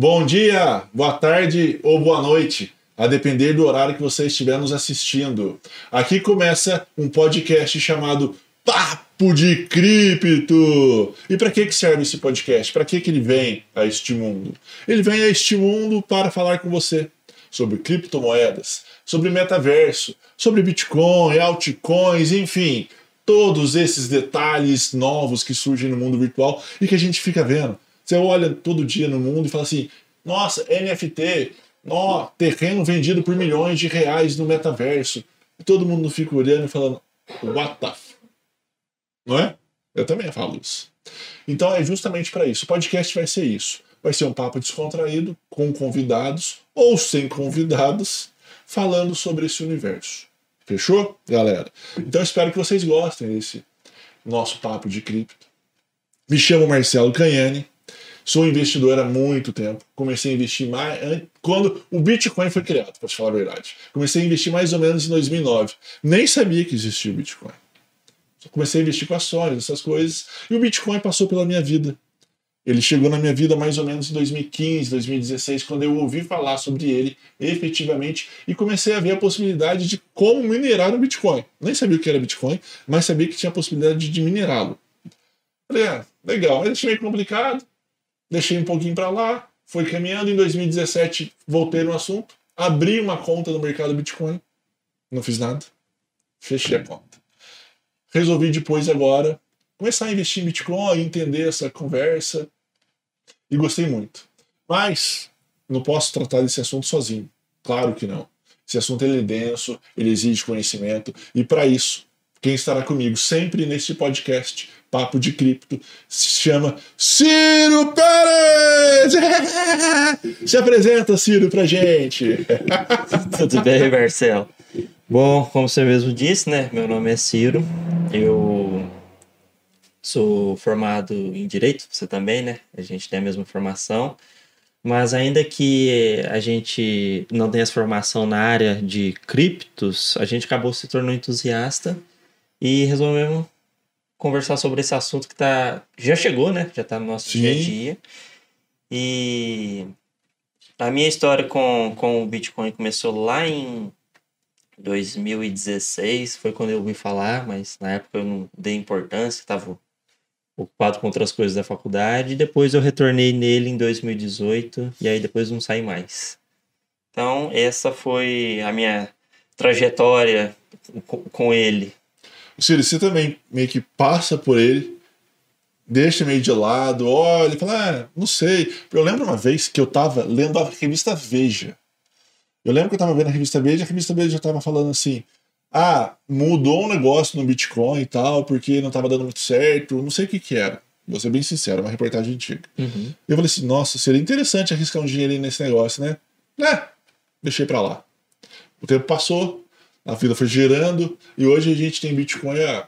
Bom dia, boa tarde ou boa noite, a depender do horário que você estiver nos assistindo. Aqui começa um podcast chamado Papo de Cripto. E para que que serve esse podcast? Para que que ele vem a este mundo? Ele vem a este mundo para falar com você sobre criptomoedas, sobre metaverso, sobre Bitcoin, altcoins, enfim, todos esses detalhes novos que surgem no mundo virtual e que a gente fica vendo. Você olha todo dia no mundo e fala assim: nossa, NFT, ó, terreno vendido por milhões de reais no metaverso. E todo mundo fica olhando e falando: what the f... Não é? Eu também falo isso. Então é justamente para isso. O podcast vai ser isso. Vai ser um papo descontraído, com convidados ou sem convidados, falando sobre esse universo. Fechou, galera? Então espero que vocês gostem desse nosso papo de cripto. Me chamo Marcelo Canhani, sou investidor há muito tempo. Comecei a investir mais quando o Bitcoin foi criado, para te falar a verdade. Comecei a investir mais ou menos em 2009. Nem sabia que existia o Bitcoin. Comecei a investir com ações, essas coisas, e o Bitcoin passou pela minha vida. Ele chegou na minha vida mais ou menos em 2015, 2016, quando eu ouvi falar sobre ele efetivamente e comecei a ver a possibilidade de como minerar o Bitcoin. Nem sabia o que era Bitcoin, mas sabia que tinha a possibilidade de minerá-lo. Falei, ah, legal, mas achei meio complicado, deixei um pouquinho para lá, foi caminhando. Em 2017, voltei no assunto, abri uma conta no mercado Bitcoin, não fiz nada, fechei a conta. Resolvi depois, agora, começar a investir em Bitcoin, entender essa conversa. E gostei muito. Mas não posso tratar desse assunto sozinho. Claro que não. Esse assunto ele é denso, ele exige conhecimento. E para isso, quem estará comigo sempre nesse podcast, Papo de Cripto, se chama Ciro Pérez! Se apresenta, Ciro, pra gente. Tudo bem, Marcelo? Bom, como você mesmo disse, né? Meu nome é Ciro. Eu Sou formado em Direito, você também, né? A gente tem a mesma formação. Mas ainda que a gente não tenha formação na área de criptos, a gente acabou se tornando entusiasta e resolvemos conversar sobre esse assunto que tá, já chegou, né? Já está no nosso Sim. dia a dia. E a minha história com, com o Bitcoin começou lá em 2016, foi quando eu ouvi falar, mas na época eu não dei importância, estava ocupado com outras coisas da faculdade. Depois eu retornei nele em 2018 e aí depois não saí mais. Então, essa foi a minha trajetória com ele. Ciro, você também meio que passa por ele, deixa meio de lado, olha, fala, ah, não sei. Eu lembro uma vez que eu tava lendo a revista Veja. Eu lembro que eu tava vendo a revista Veja, a revista Veja já tava falando assim: ah, mudou um negócio no Bitcoin e tal, porque não estava dando muito certo, não sei o que que era. Vou ser bem sincero, é uma reportagem antiga. Uhum. Eu falei assim, nossa, seria interessante arriscar um dinheirinho nesse negócio, né? É, deixei para lá. O tempo passou, a vida foi girando, e hoje a gente tem Bitcoin a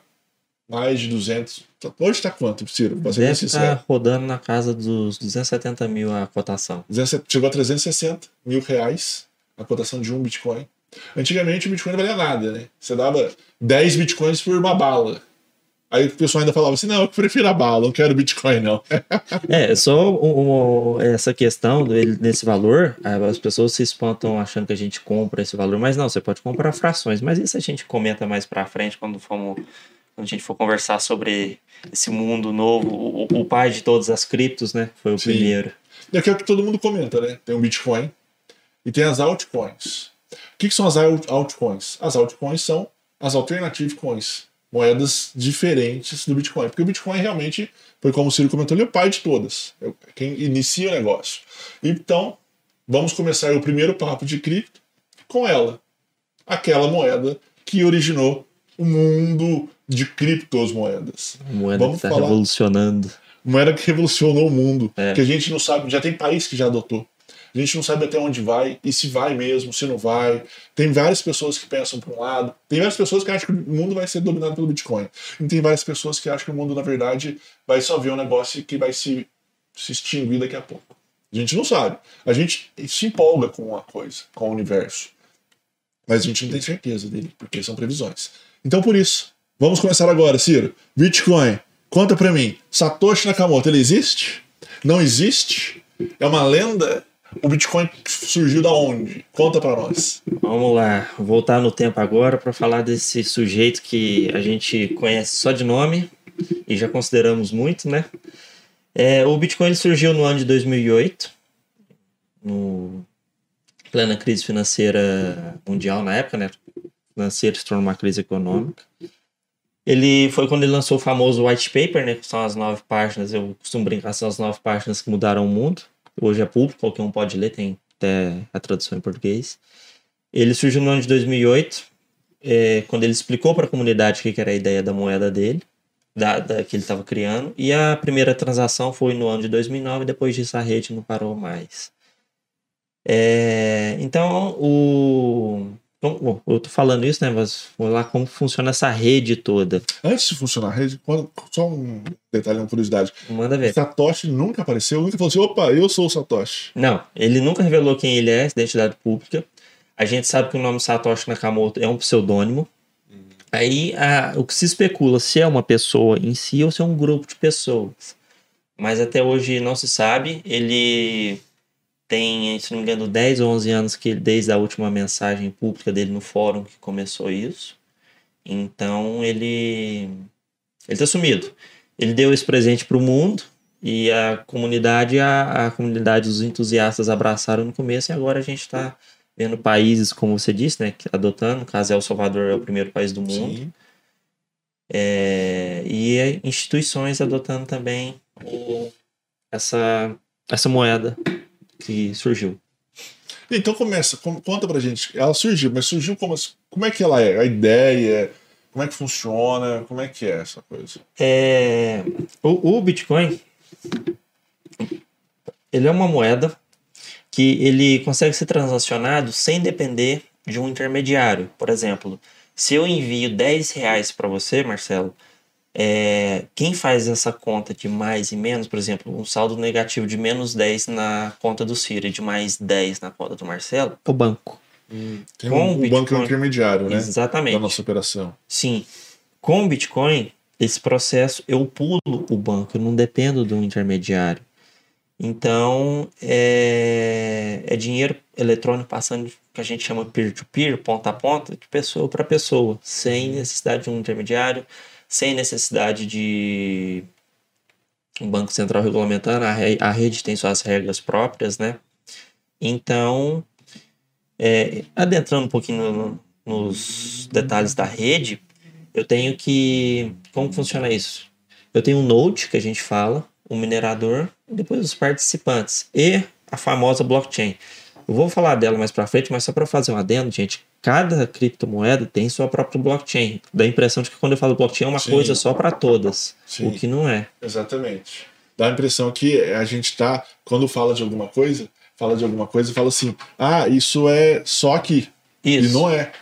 mais de 200. Hoje está quanto, Ciro? Deve estar sincero. Tá rodando na casa dos 270 mil a cotação. Chegou a 360 mil reais a cotação de um Bitcoin. Antigamente o Bitcoin não valia nada, né? Você dava 10 Bitcoins por uma bala. Aí o pessoal ainda falava assim: não, eu prefiro a bala, não quero Bitcoin, não. é, só um, um, essa questão dele, desse valor, as pessoas se espantam achando que a gente compra esse valor, mas não, você pode comprar frações. Mas isso a gente comenta mais pra frente quando, formos, quando a gente for conversar sobre esse mundo novo. O, o pai de todas as criptos, né? Foi o Sim. primeiro. E aqui é o que todo mundo comenta, né? Tem o Bitcoin e tem as altcoins. O que, que são as altcoins? As altcoins são as alternative coins, moedas diferentes do Bitcoin. Porque o Bitcoin realmente, foi como o Ciro comentou, ele é o pai de todas, é quem inicia o negócio. Então, vamos começar o primeiro papo de cripto com ela, aquela moeda que originou o mundo de criptomoedas. Moeda vamos que está revolucionando. Moeda que revolucionou o mundo, é. que a gente não sabe, já tem país que já adotou. A gente não sabe até onde vai, e se vai mesmo, se não vai. Tem várias pessoas que pensam para um lado, tem várias pessoas que acham que o mundo vai ser dominado pelo Bitcoin. E tem várias pessoas que acham que o mundo, na verdade, vai só ver um negócio que vai se, se extinguir daqui a pouco. A gente não sabe. A gente se empolga com uma coisa, com o universo. Mas a gente não tem certeza dele, porque são previsões. Então, por isso, vamos começar agora, Ciro. Bitcoin, conta para mim. Satoshi Nakamoto, ele existe? Não existe? É uma lenda? O Bitcoin surgiu da onde? Conta para nós. Vamos lá, voltar no tempo agora para falar desse sujeito que a gente conhece só de nome e já consideramos muito, né? É, o Bitcoin surgiu no ano de 2008, no plena crise financeira mundial na época, né? Financeira se tornou uma crise econômica. Ele foi quando ele lançou o famoso white paper, né? Que são as nove páginas. Eu costumo brincar, são as nove páginas que mudaram o mundo. Hoje é público, qualquer um pode ler, tem até a tradução em português. Ele surgiu no ano de 2008, é, quando ele explicou para a comunidade o que era a ideia da moeda dele, da, da que ele estava criando. E a primeira transação foi no ano de 2009, depois disso a rede não parou mais. É, então, o, bom, eu tô falando isso, né? Mas vamos lá como funciona essa rede toda. Antes de funcionar a rede, só um detalhe, uma curiosidade. Manda ver. Satoshi nunca apareceu, nunca falou assim: opa, eu sou o Satoshi. Não, ele nunca revelou quem ele é, identidade pública. A gente sabe que o nome Satoshi Nakamoto é um pseudônimo. Uhum. Aí a, o que se especula se é uma pessoa em si ou se é um grupo de pessoas. Mas até hoje não se sabe. Ele tem, se não me engano, 10 ou 11 anos que desde a última mensagem pública dele no fórum que começou isso. Então ele ele tá sumido. Ele deu esse presente para o mundo e a comunidade a, a comunidade dos entusiastas abraçaram no começo e agora a gente está vendo países como você disse, né, adotando. No caso, El Salvador é o primeiro país do mundo. É, e instituições adotando também essa essa moeda que surgiu. Então começa, conta pra gente. Ela surgiu, mas surgiu como, como é que ela é? A ideia, como é que funciona, como é que é essa coisa? É, o, o Bitcoin, ele é uma moeda que ele consegue ser transacionado sem depender de um intermediário. Por exemplo, se eu envio 10 reais para você, Marcelo, é, quem faz essa conta de mais e menos, por exemplo, um saldo negativo de menos 10 na conta do Ciro e de mais 10 na conta do Marcelo? O banco. Hum, tem com um, o Bitcoin, banco intermediário, né? Exatamente. Da nossa operação. Sim. Com o Bitcoin, esse processo eu pulo o banco, eu não dependo do intermediário. Então, é, é dinheiro eletrônico passando que a gente chama peer-to-peer, ponta a ponta, de pessoa para pessoa, sem necessidade de um intermediário, sem necessidade de um banco central regulamentando, a, re, a rede tem suas regras próprias, né? Então, é, adentrando um pouquinho no, nos detalhes da rede, eu tenho que. Como funciona isso? Eu tenho um node que a gente fala, um minerador, depois os participantes e a famosa blockchain. Eu vou falar dela mais para frente, mas só para fazer um adendo, gente, cada criptomoeda tem sua própria blockchain. Dá a impressão de que quando eu falo blockchain é uma Sim. coisa só para todas, Sim. o que não é. Exatamente. Dá a impressão que a gente está, quando fala de alguma coisa, fala de alguma coisa e fala assim: ah, isso é só aqui. Isso. E não é.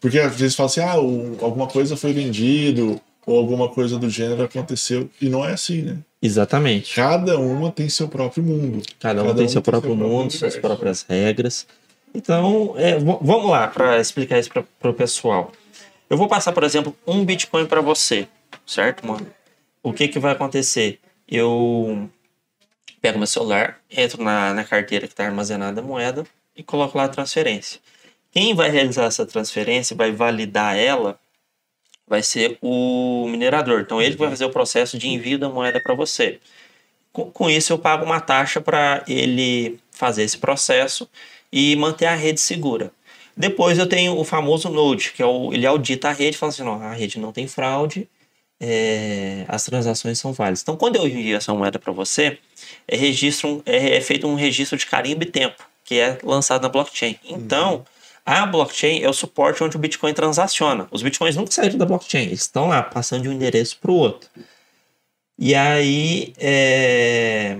Porque às vezes fala assim: ah, alguma coisa foi vendido, ou alguma coisa do gênero aconteceu. E não é assim, né? Exatamente. Cada uma tem seu próprio mundo. Cada, uma tem, seu, tem próprio seu mundo, suas próprias regras. Então, é, vamos lá para explicar isso para o pessoal. Eu vou passar, por exemplo, um Bitcoin para você, certo, mano? O que, que vai acontecer? Eu pego meu celular, entro na, na carteira que está armazenada a moeda e coloco lá a transferência. Quem vai realizar essa transferência, vai validar ela, vai ser o minerador. Então, ele vai fazer o processo de envio da moeda para você. Com, com isso, eu pago uma taxa para ele fazer esse processo e manter a rede segura. Depois eu tenho o famoso Node, que é o, ele audita a rede fala assim, não, a rede não tem fraude, é, as transações são válidas. Então, quando eu envio essa moeda para você, é, registro, é, é, feito um registro de carimbo e tempo, que é lançado na blockchain. Então, uhum. A blockchain é o suporte onde o Bitcoin transaciona. Os Bitcoins nunca saíram da blockchain, eles estão lá, passando de um endereço para o outro. E aí, é...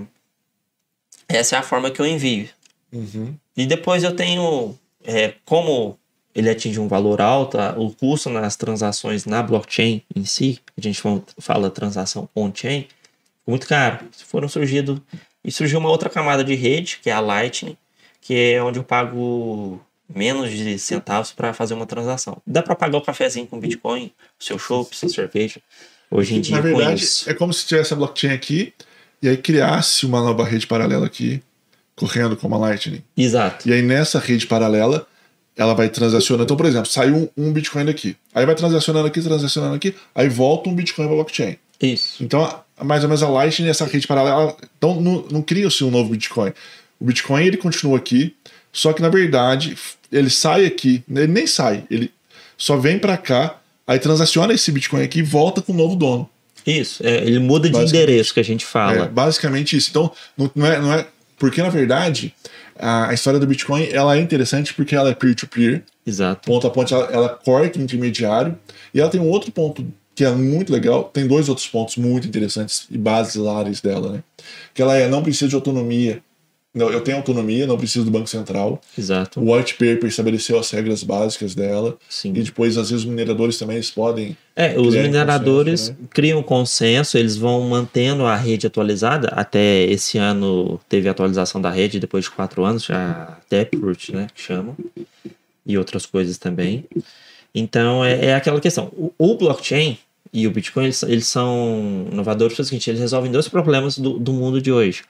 essa é a forma que eu envio. Uhum. E depois eu tenho, é, como ele atinge um valor alto, o custo nas transações na blockchain em si, a gente fala transação on-chain, muito caro. Foram surgido e surgiu uma outra camada de rede, que é a Lightning, que é onde eu pago menos de centavos para fazer uma transação. Dá para pagar o cafezinho com Bitcoin, o seu chopp, sua cerveja. Hoje em dia, Na verdade, é como se tivesse a blockchain aqui e aí criasse uma nova rede paralela aqui correndo como a Lightning. Exato. E aí nessa rede paralela, ela vai transacionando. Então, por exemplo, saiu um, um Bitcoin daqui. Aí vai transacionando aqui, transacionando aqui, aí volta um Bitcoin para blockchain. Isso. Então, mais ou menos a Lightning, essa rede paralela, então não, não cria-se um novo Bitcoin. O Bitcoin ele continua aqui, só que na verdade ele sai aqui, ele nem sai, ele só vem para cá, aí transaciona esse Bitcoin aqui e volta com o novo dono. Isso. É, ele muda de endereço que a gente É, fala. basicamente isso. Então, não, é, não é. Porque na verdade, a, história do Bitcoin ela é interessante porque ela é peer-to-peer, Exato. ponto a ponto, ela, ela corta o intermediário, e ela tem um outro ponto que é muito legal, tem dois outros pontos muito interessantes e basilares dela, né? Que ela é não precisa de autonomia. Eu tenho autonomia, não preciso do Banco Central. Exato. O white paper estabeleceu as regras básicas dela. Sim. E depois, às vezes, os mineradores também eles podem. É, os mineradores consenso, né? criam consenso, eles vão mantendo a rede atualizada. Até esse ano teve atualização da rede, depois de quatro anos, já Taproot, né, que chamam. E outras coisas também. Então, é, é aquela questão. O, o blockchain e o Bitcoin, eles, eles são inovadores pelo seguinte, eles resolvem dois problemas do, do mundo de hoje.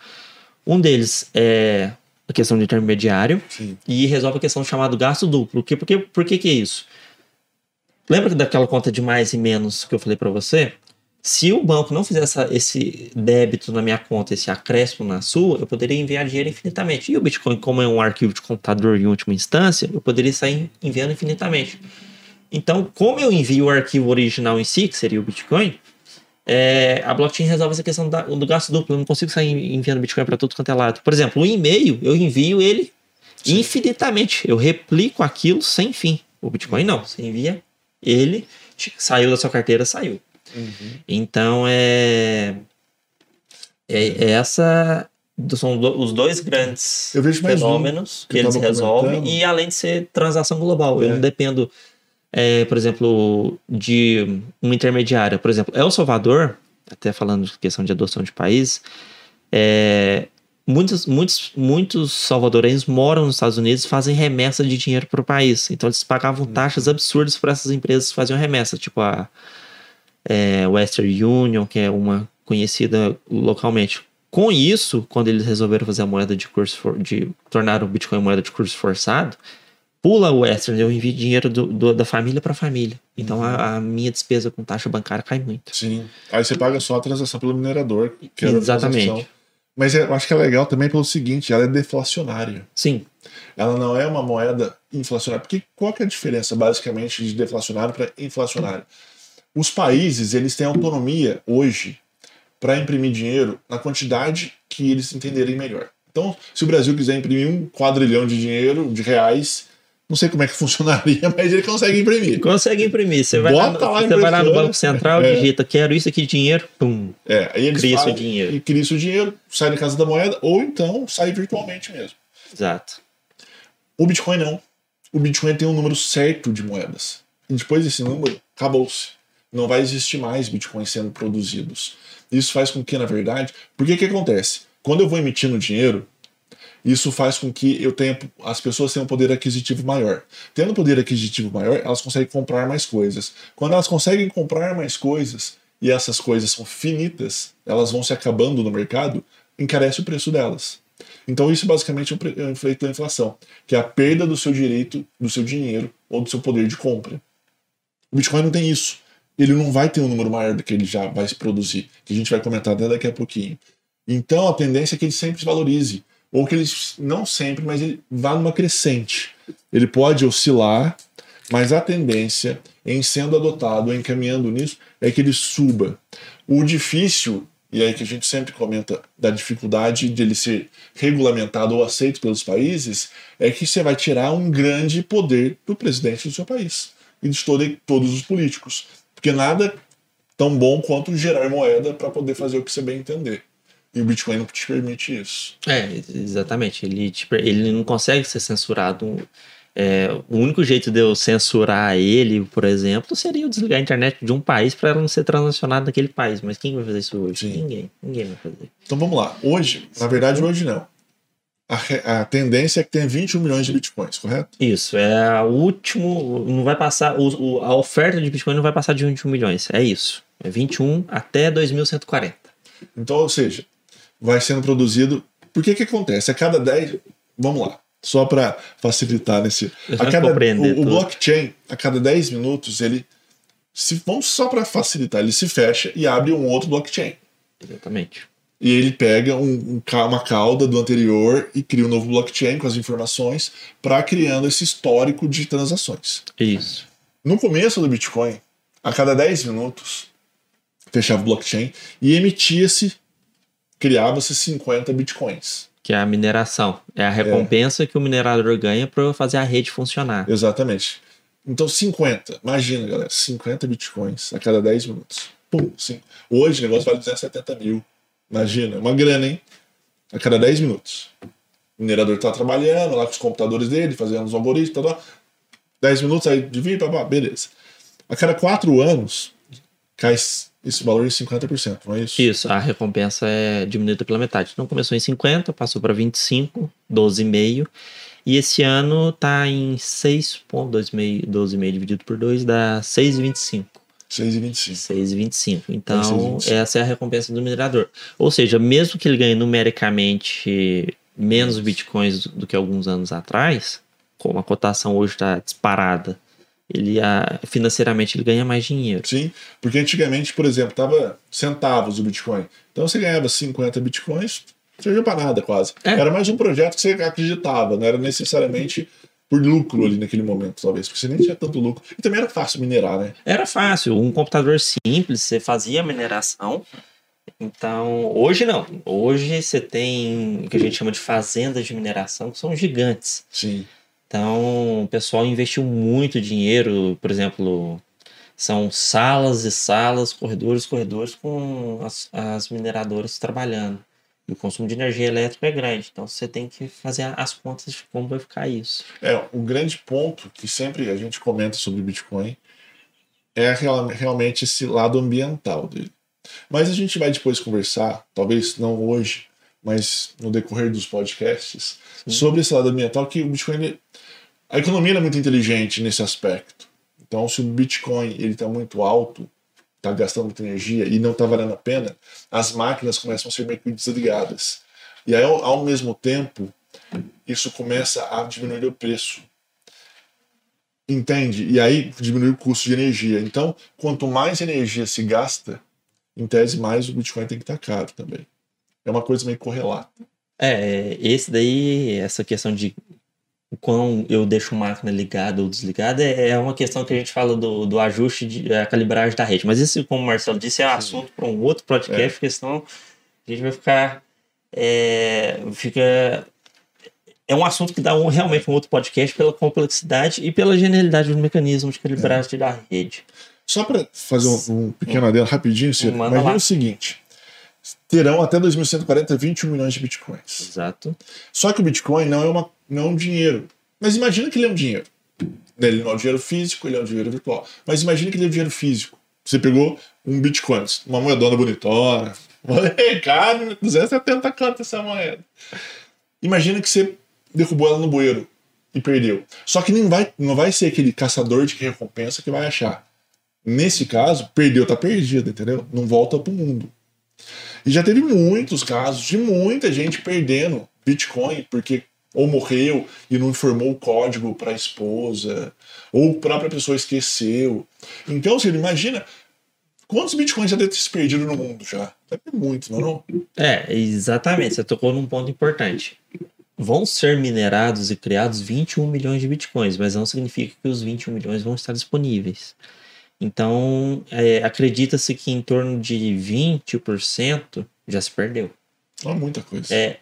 Um deles é a questão de intermediário Sim. e resolve a questão chamada gasto duplo. Que, por, que, por que que é isso? Lembra daquela conta de mais e menos que eu falei para você? Se o banco não fizer essa, esse débito na minha conta, esse acréscimo na sua, eu poderia enviar dinheiro infinitamente. E o Bitcoin, como é um arquivo de computador em última instância, eu poderia sair enviando infinitamente. Então, como eu envio o arquivo original em si, que seria o Bitcoin, é, a blockchain resolve essa questão da- do gasto duplo. Eu não consigo sair enviando Bitcoin para tudo quanto é lado. Por exemplo, o e-mail, eu envio ele infinitamente. Eu replico aquilo sem fim. O Bitcoin não. Você envia ele, saiu da sua carteira, saiu. Então é, é, é essa são os dois grandes Eu mais um fenômenos que que eu eles resolvem comentando. e além de ser transação global. Eu É. não dependo, é, por exemplo, de um intermediário. Por exemplo, El Salvador, até falando de questão de adoção de país, é, muitos, muitos, muitos salvadorenhos moram nos Estados Unidos e fazem remessa de dinheiro para o país. Então eles pagavam taxas absurdas para essas empresas que faziam remessa, tipo a é, Western Union, que é uma conhecida localmente. Com isso, quando eles resolveram fazer a moeda de curso, for, de tornar o Bitcoin moeda de curso forçado, pula o Western, eu envio dinheiro do, do- da família para família. Então a, a minha despesa com taxa bancária cai muito. Sim. Aí você paga só a transação pelo minerador. Que é a Exatamente. transação. Mas é- eu acho que é legal também pelo seguinte, ela é deflacionária. Sim, Ela não é uma moeda inflacionária. Porque qual que é a diferença, basicamente, de deflacionário para inflacionário? Os países, eles têm autonomia hoje para imprimir dinheiro na quantidade que eles entenderem melhor. Então, se o Brasil quiser imprimir um quadrilhão de dinheiro, de reais, não sei como é que funcionaria, mas ele consegue imprimir. consegue imprimir. Você vai, Bota lá você vai lá no. Banco Central, É. digita, quero isso aqui de dinheiro, pum. É, aí eles Cria seu dinheiro. E cria seu dinheiro, sai da casa da moeda, ou então sai virtualmente mesmo. Exato. O Bitcoin não. O Bitcoin tem um número certo de moedas. E depois desse número, acabou-se. Não vai existir mais Bitcoins sendo produzidos. Isso faz com que, na verdade, porque o que acontece? Quando eu vou emitindo dinheiro, isso faz com que eu tenha, as pessoas tenham um poder aquisitivo maior. Tendo poder aquisitivo maior, elas conseguem comprar mais coisas. Quando elas conseguem comprar mais coisas e essas coisas são finitas, elas vão se acabando no mercado, encarece o preço delas. Então isso basicamente é um é um efeito da inflação, que é a perda do seu direito, do seu dinheiro ou do seu poder de compra. O Bitcoin não tem isso. Ele não vai ter um número maior do que ele já vai se produzir, que a gente vai comentar até daqui a pouquinho. Então a tendência é que ele sempre se valorize, ou que ele não sempre, mas ele vá numa crescente. Ele pode oscilar, mas a tendência em sendo adotado, em caminhando nisso, é que ele suba. O difícil, e aí que a gente sempre comenta da dificuldade de ele ser regulamentado ou aceito pelos países, é que você vai tirar um grande poder do presidente do seu país e de todo, todos os políticos. Porque nada tão bom quanto gerar moeda para poder fazer o que você bem entender. E o Bitcoin não te permite isso. É, exatamente. Ele, ele não consegue ser censurado. É, o único jeito de eu censurar ele, por exemplo, seria eu desligar a internet de um país para ela não ser transacionada naquele país. Mas quem vai fazer isso hoje? Sim. Ninguém. Ninguém vai fazer. Então vamos lá. Hoje, na verdade, hoje não. A, a tendência é que tenha 21 milhões de bitcoins, correto? Isso, é o último. Não vai passar. o- o- a oferta de Bitcoin não vai passar de 21 milhões. É isso. É 21 até 2140. Então, ou seja, vai sendo produzido Por que que acontece? A cada 10. Vamos lá. Só para facilitar nesse. A cada, o, o blockchain, a cada 10 minutos, ele. Se, vamos só para facilitar, ele se fecha e abre um outro blockchain. Exatamente. E ele pega um- um uma cauda do anterior e cria um novo blockchain com as informações para criando esse histórico de transações. Isso. No começo do Bitcoin, a cada 10 minutos, fechava o blockchain e emitia-se, criava-se 50 Bitcoins. Que é a mineração. É a recompensa que o minerador ganha para fazer a rede funcionar. Exatamente. Então, 50. Imagina, galera, 50 Bitcoins a cada 10 minutos. Pum, sim. Hoje o negócio vale 270 mil. Imagina, é uma grana, hein? A cada 10 minutos. O minerador tá trabalhando lá com os computadores dele, fazendo os algoritmos, tá lá. 10 minutos, aí divide, papá, beleza. A cada 4 anos, cai esse valor em 50%, não é isso? Isso, a recompensa é diminuída pela metade. Então começou em 50, passou para 25, 12,5. E esse ano tá em 6,12,5 12,5 dividido por 2 dá 6,25. 6,25. 6,25. Então, 6,25. essa é a recompensa do minerador. Ou seja, mesmo que ele ganhe numericamente menos bitcoins do, do que alguns anos atrás, como a cotação hoje está disparada, ele ah, financeiramente ele ganha mais dinheiro. Sim, porque antigamente, por exemplo, tava centavos o Bitcoin. Então você ganhava 50 Bitcoins, não servia para nada quase. É. Era mais um projeto que você acreditava, não era necessariamente por lucro ali naquele momento, talvez, porque você nem tinha tanto lucro. E também era fácil minerar, né? Era fácil, um computador simples, você fazia a mineração. Então, hoje não. Hoje você tem o que a gente chama de fazendas de mineração, que são gigantes. Sim. Então, o pessoal investiu muito dinheiro, por exemplo, são salas e salas, corredores e corredores com as, as mineradoras trabalhando. E o consumo de energia elétrica é grande, então você tem que fazer as contas de como vai ficar isso. É, um grande ponto que sempre a gente comenta sobre o Bitcoin é real- realmente esse lado ambiental dele. Mas a gente vai depois conversar, talvez não hoje, mas no decorrer dos podcasts, sobre esse lado ambiental que o Bitcoin, a economia é muito inteligente nesse aspecto. Então, se o Bitcoin ele está muito alto, está gastando muita energia e não está valendo a pena, as máquinas começam a ser meio que desligadas. E aí, ao, ao mesmo tempo, isso começa a diminuir o preço. Entende? E aí diminui o custo de energia. Então, quanto mais energia se gasta, em tese, mais o Bitcoin tem que estar caro também. É uma coisa meio correlata. É, esse daí, essa questão de o quão eu deixo máquina ligada ou desligada, é é uma questão que a gente fala do, do ajuste, de, a calibragem da rede. Mas isso, como o Marcelo disse, é assunto para um outro podcast, É. porque senão a gente vai ficar. É, fica, é um assunto que dá um, realmente um outro podcast pela complexidade e pela genialidade do mecanismo de calibragem da rede. Só para fazer um, um pequeno adendo rapidinho, Ciro, imagina lá. o seguinte: terão até 2140 21 milhões de bitcoins. Exato. Só que o Bitcoin não é, uma, não é dinheiro. Mas imagina que ele é um dinheiro. Ele não é um dinheiro físico, ele é um dinheiro virtual. Mas imagina que ele é um dinheiro físico. Você pegou um Bitcoin, uma moedona bonitona. Cara, 270 conto essa moeda. Imagina que você derrubou ela no bueiro e perdeu. Só que não vai, não vai ser aquele caçador de recompensa que vai achar. Nesse caso, perdeu, tá perdido, entendeu? Não volta pro mundo. E já teve muitos casos de muita gente perdendo Bitcoin porque ou morreu e não informou o código para a esposa, ou a própria pessoa esqueceu. Então, você imagina quantos Bitcoins já deve ter se perdido no mundo já? Deve ter muito, não é? Não? É, exatamente. Você tocou num ponto importante. Vão ser minerados e criados 21 milhões de bitcoins, mas não significa que os 21 milhões vão estar disponíveis. Então, é, acredita-se que em torno de 20% já se perdeu. Não é muita coisa. É,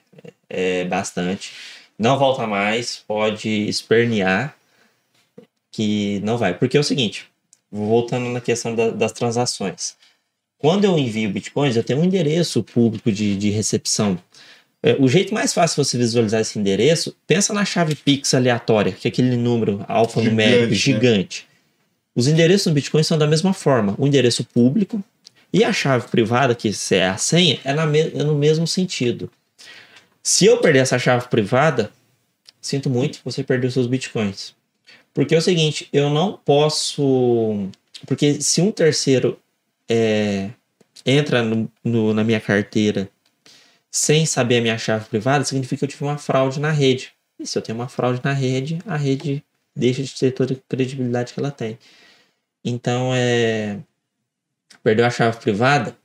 é bastante. Não volta mais, pode espernear, que não vai. Porque é o seguinte, voltando na questão da- das transações. Quando eu envio bitcoins, eu tenho um endereço público de, de recepção. É, o jeito mais fácil de você visualizar esse endereço, pensa na chave Pix aleatória, que é aquele número alfanumérico Gigante, né? gigante. Os endereços do Bitcoin são da mesma forma. O endereço público e a chave privada, que é a senha, é, na me- é no mesmo sentido. Se eu perder essa chave privada, sinto muito, você perdeu seus bitcoins. Porque é o seguinte, eu não posso. Porque se um terceiro é, entra no- no- na minha carteira sem saber a minha chave privada, significa que eu tive uma fraude na rede. E se eu tenho uma fraude na rede, a rede deixa de ter toda a credibilidade que ela tem. Então, é. Perdeu a chave privada,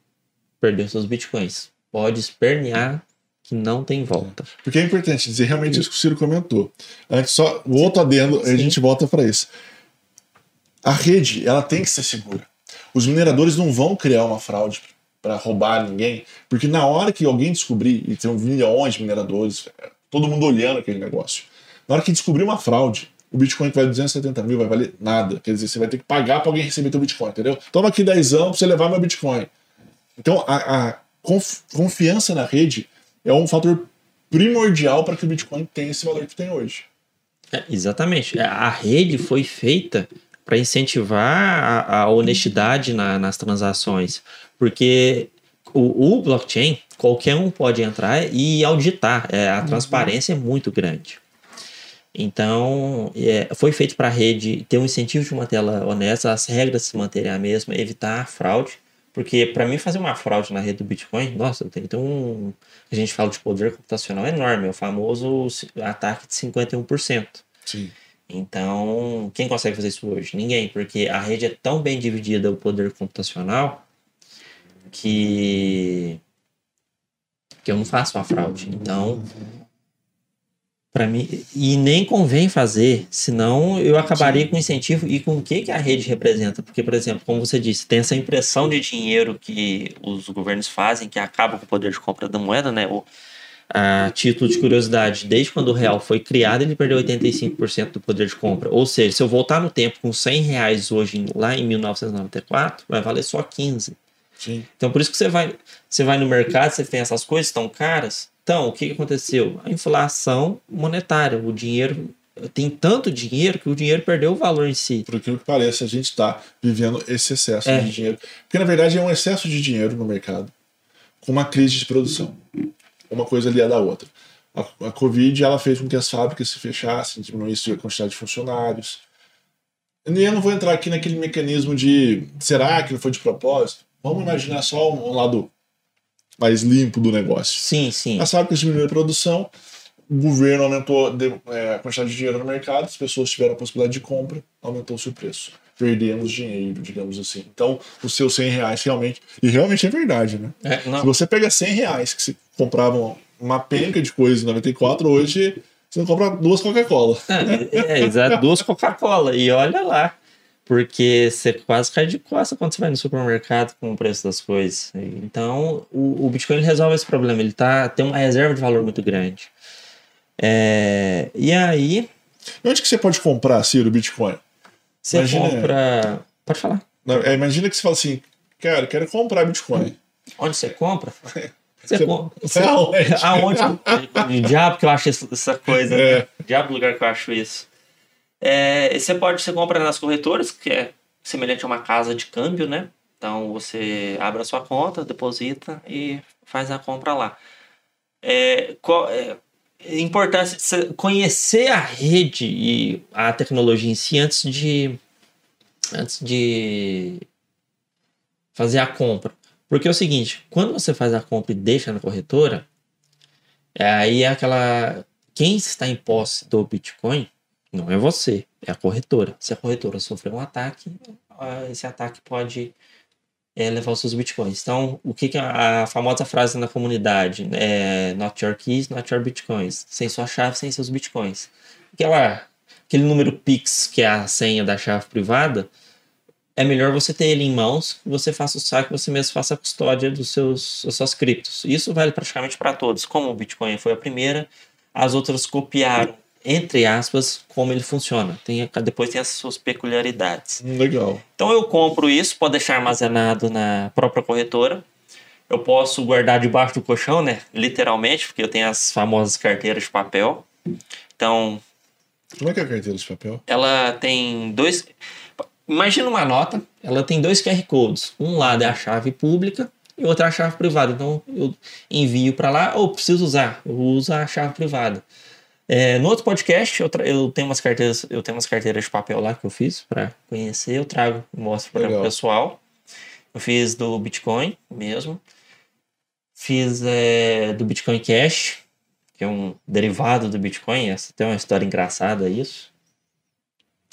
perdeu seus bitcoins. Pode espernear que não tem volta. Porque é importante dizer realmente isso que o Ciro comentou. Antes, só o outro adendo, Sim. a gente volta para isso. A rede, ela tem que ser segura. Os mineradores não vão criar uma fraude para roubar ninguém, porque na hora que alguém descobrir, e tem milhões de mineradores, todo mundo olhando aquele negócio, na hora que descobrir uma fraude, o Bitcoin que vale 270 mil vai valer nada. Quer dizer, você vai ter que pagar para alguém receber teu Bitcoin, entendeu? Toma aqui 10 anos para você levar meu Bitcoin. Então, a, a confiança na rede é um fator primordial para que o Bitcoin tenha esse valor que tem hoje. É, exatamente. A rede foi feita para incentivar a, a honestidade na, nas transações, porque o, o, blockchain qualquer um pode entrar e auditar. É, a transparência é muito grande. Então, é, foi feito para a rede ter um incentivo de uma tela honesta, as regras se manterem a mesma, evitar fraude. Porque para mim fazer uma fraude na rede do Bitcoin, nossa, tem que ter um. A gente fala de poder computacional enorme, é o famoso ataque de 51%. Sim. Então, quem consegue fazer isso hoje? Ninguém, porque a rede é tão bem dividida o poder computacional que que eu não faço uma fraude. Então, para mim e nem convém fazer, senão eu acabaria Sim. com incentivo e com o que que a rede representa, porque por exemplo, como você disse, tem essa impressão de dinheiro que os governos fazem que acaba com o poder de compra da moeda, né? O, a título de curiosidade, desde quando o real foi criado, ele perdeu 85% do poder de compra. Ou seja, se eu voltar no tempo com 100 reais hoje, lá em 1994, vai valer só 15. Sim. Então, por isso que você vai, você vai no mercado, você tem essas coisas tão caras, então, o que aconteceu? A inflação monetária, o dinheiro tem tanto dinheiro que o dinheiro perdeu o valor em si. Por aquilo que parece, a gente está vivendo esse excesso é. de dinheiro. Porque, na verdade, é um excesso de dinheiro no mercado com uma crise de produção. Uma coisa aliada à outra. A, a Covid ela fez com que as fábricas se fechassem, diminuísse a quantidade de funcionários. E eu não vou entrar aqui naquele mecanismo de será que não foi de propósito? Vamos imaginar só um, um lado mais limpo do negócio. Sim, sim. As fábricas diminuíram a produção, o governo aumentou é, a quantidade de dinheiro no mercado, as pessoas tiveram a possibilidade de compra, aumentou-se o preço. Perdemos dinheiro, digamos assim. Então, os seus 100 reais realmente. E realmente é verdade, né? É, Se você pega 100 reais que você comprava uma penca de coisa em 94, hoje você compra duas Coca-Cola. É, é, exato, duas Coca-Cola. E olha lá. Porque você quase cai de costa quando você vai no supermercado com o preço das coisas. Então, o, o Bitcoin resolve esse problema. Ele tá, tem uma reserva de valor muito grande. É, e aí. E onde que você pode comprar, Ciro, Bitcoin? Você imagina, compra. Pode falar. Não, é, imagina que você fala assim, cara, quero comprar Bitcoin. Onde você compra? Você, você compra. Você, aonde? aonde? Diabo que eu acho essa coisa. É. Né? Diabo lugar que eu acho isso. É, você pode, você compra nas corretoras, que é semelhante a uma casa de câmbio, né? Então você abre a sua conta, deposita e faz a compra lá. É, qual, é, é importante conhecer a rede e a tecnologia em si antes de antes de fazer a compra. Porque é o seguinte, quando você faz a compra e deixa na corretora, é, aí é aquela quem está em posse do Bitcoin não é você, é a corretora. Se a corretora sofrer um ataque, esse ataque pode é, levar os seus bitcoins. Então, o que, que a, a famosa frase na comunidade é not your keys, not your bitcoins. Sem sua chave, sem seus bitcoins. Aquela, aquele número Pix, que é a senha da chave privada, é melhor você ter ele em mãos, você faça o saque, você mesmo faça a custódia dos seus, das suas criptos. Isso vale praticamente para todos. Como o Bitcoin foi a primeira, as outras copiaram entre aspas, como ele funciona. Tem, depois tem as suas peculiaridades. Legal. Então eu compro isso, pode deixar armazenado na própria corretora. Eu posso guardar debaixo do colchão, né? Literalmente, porque eu tenho as famosas carteiras de papel. Então. Como é que é a carteira de papel? Ela tem dois. Imagina uma nota, ela tem dois QR Codes. Um lado é a chave pública e outro é a chave privada. Então eu envio para lá ou preciso usar, eu uso a chave privada. É, no outro podcast, eu, eu, tenho umas carteiras, eu tenho umas carteiras de papel lá que eu fiz para conhecer, eu trago, mostro para o pessoal. Eu fiz do Bitcoin mesmo. Fiz é, do Bitcoin Cash, que é um derivado do Bitcoin. Essa tem uma história engraçada isso.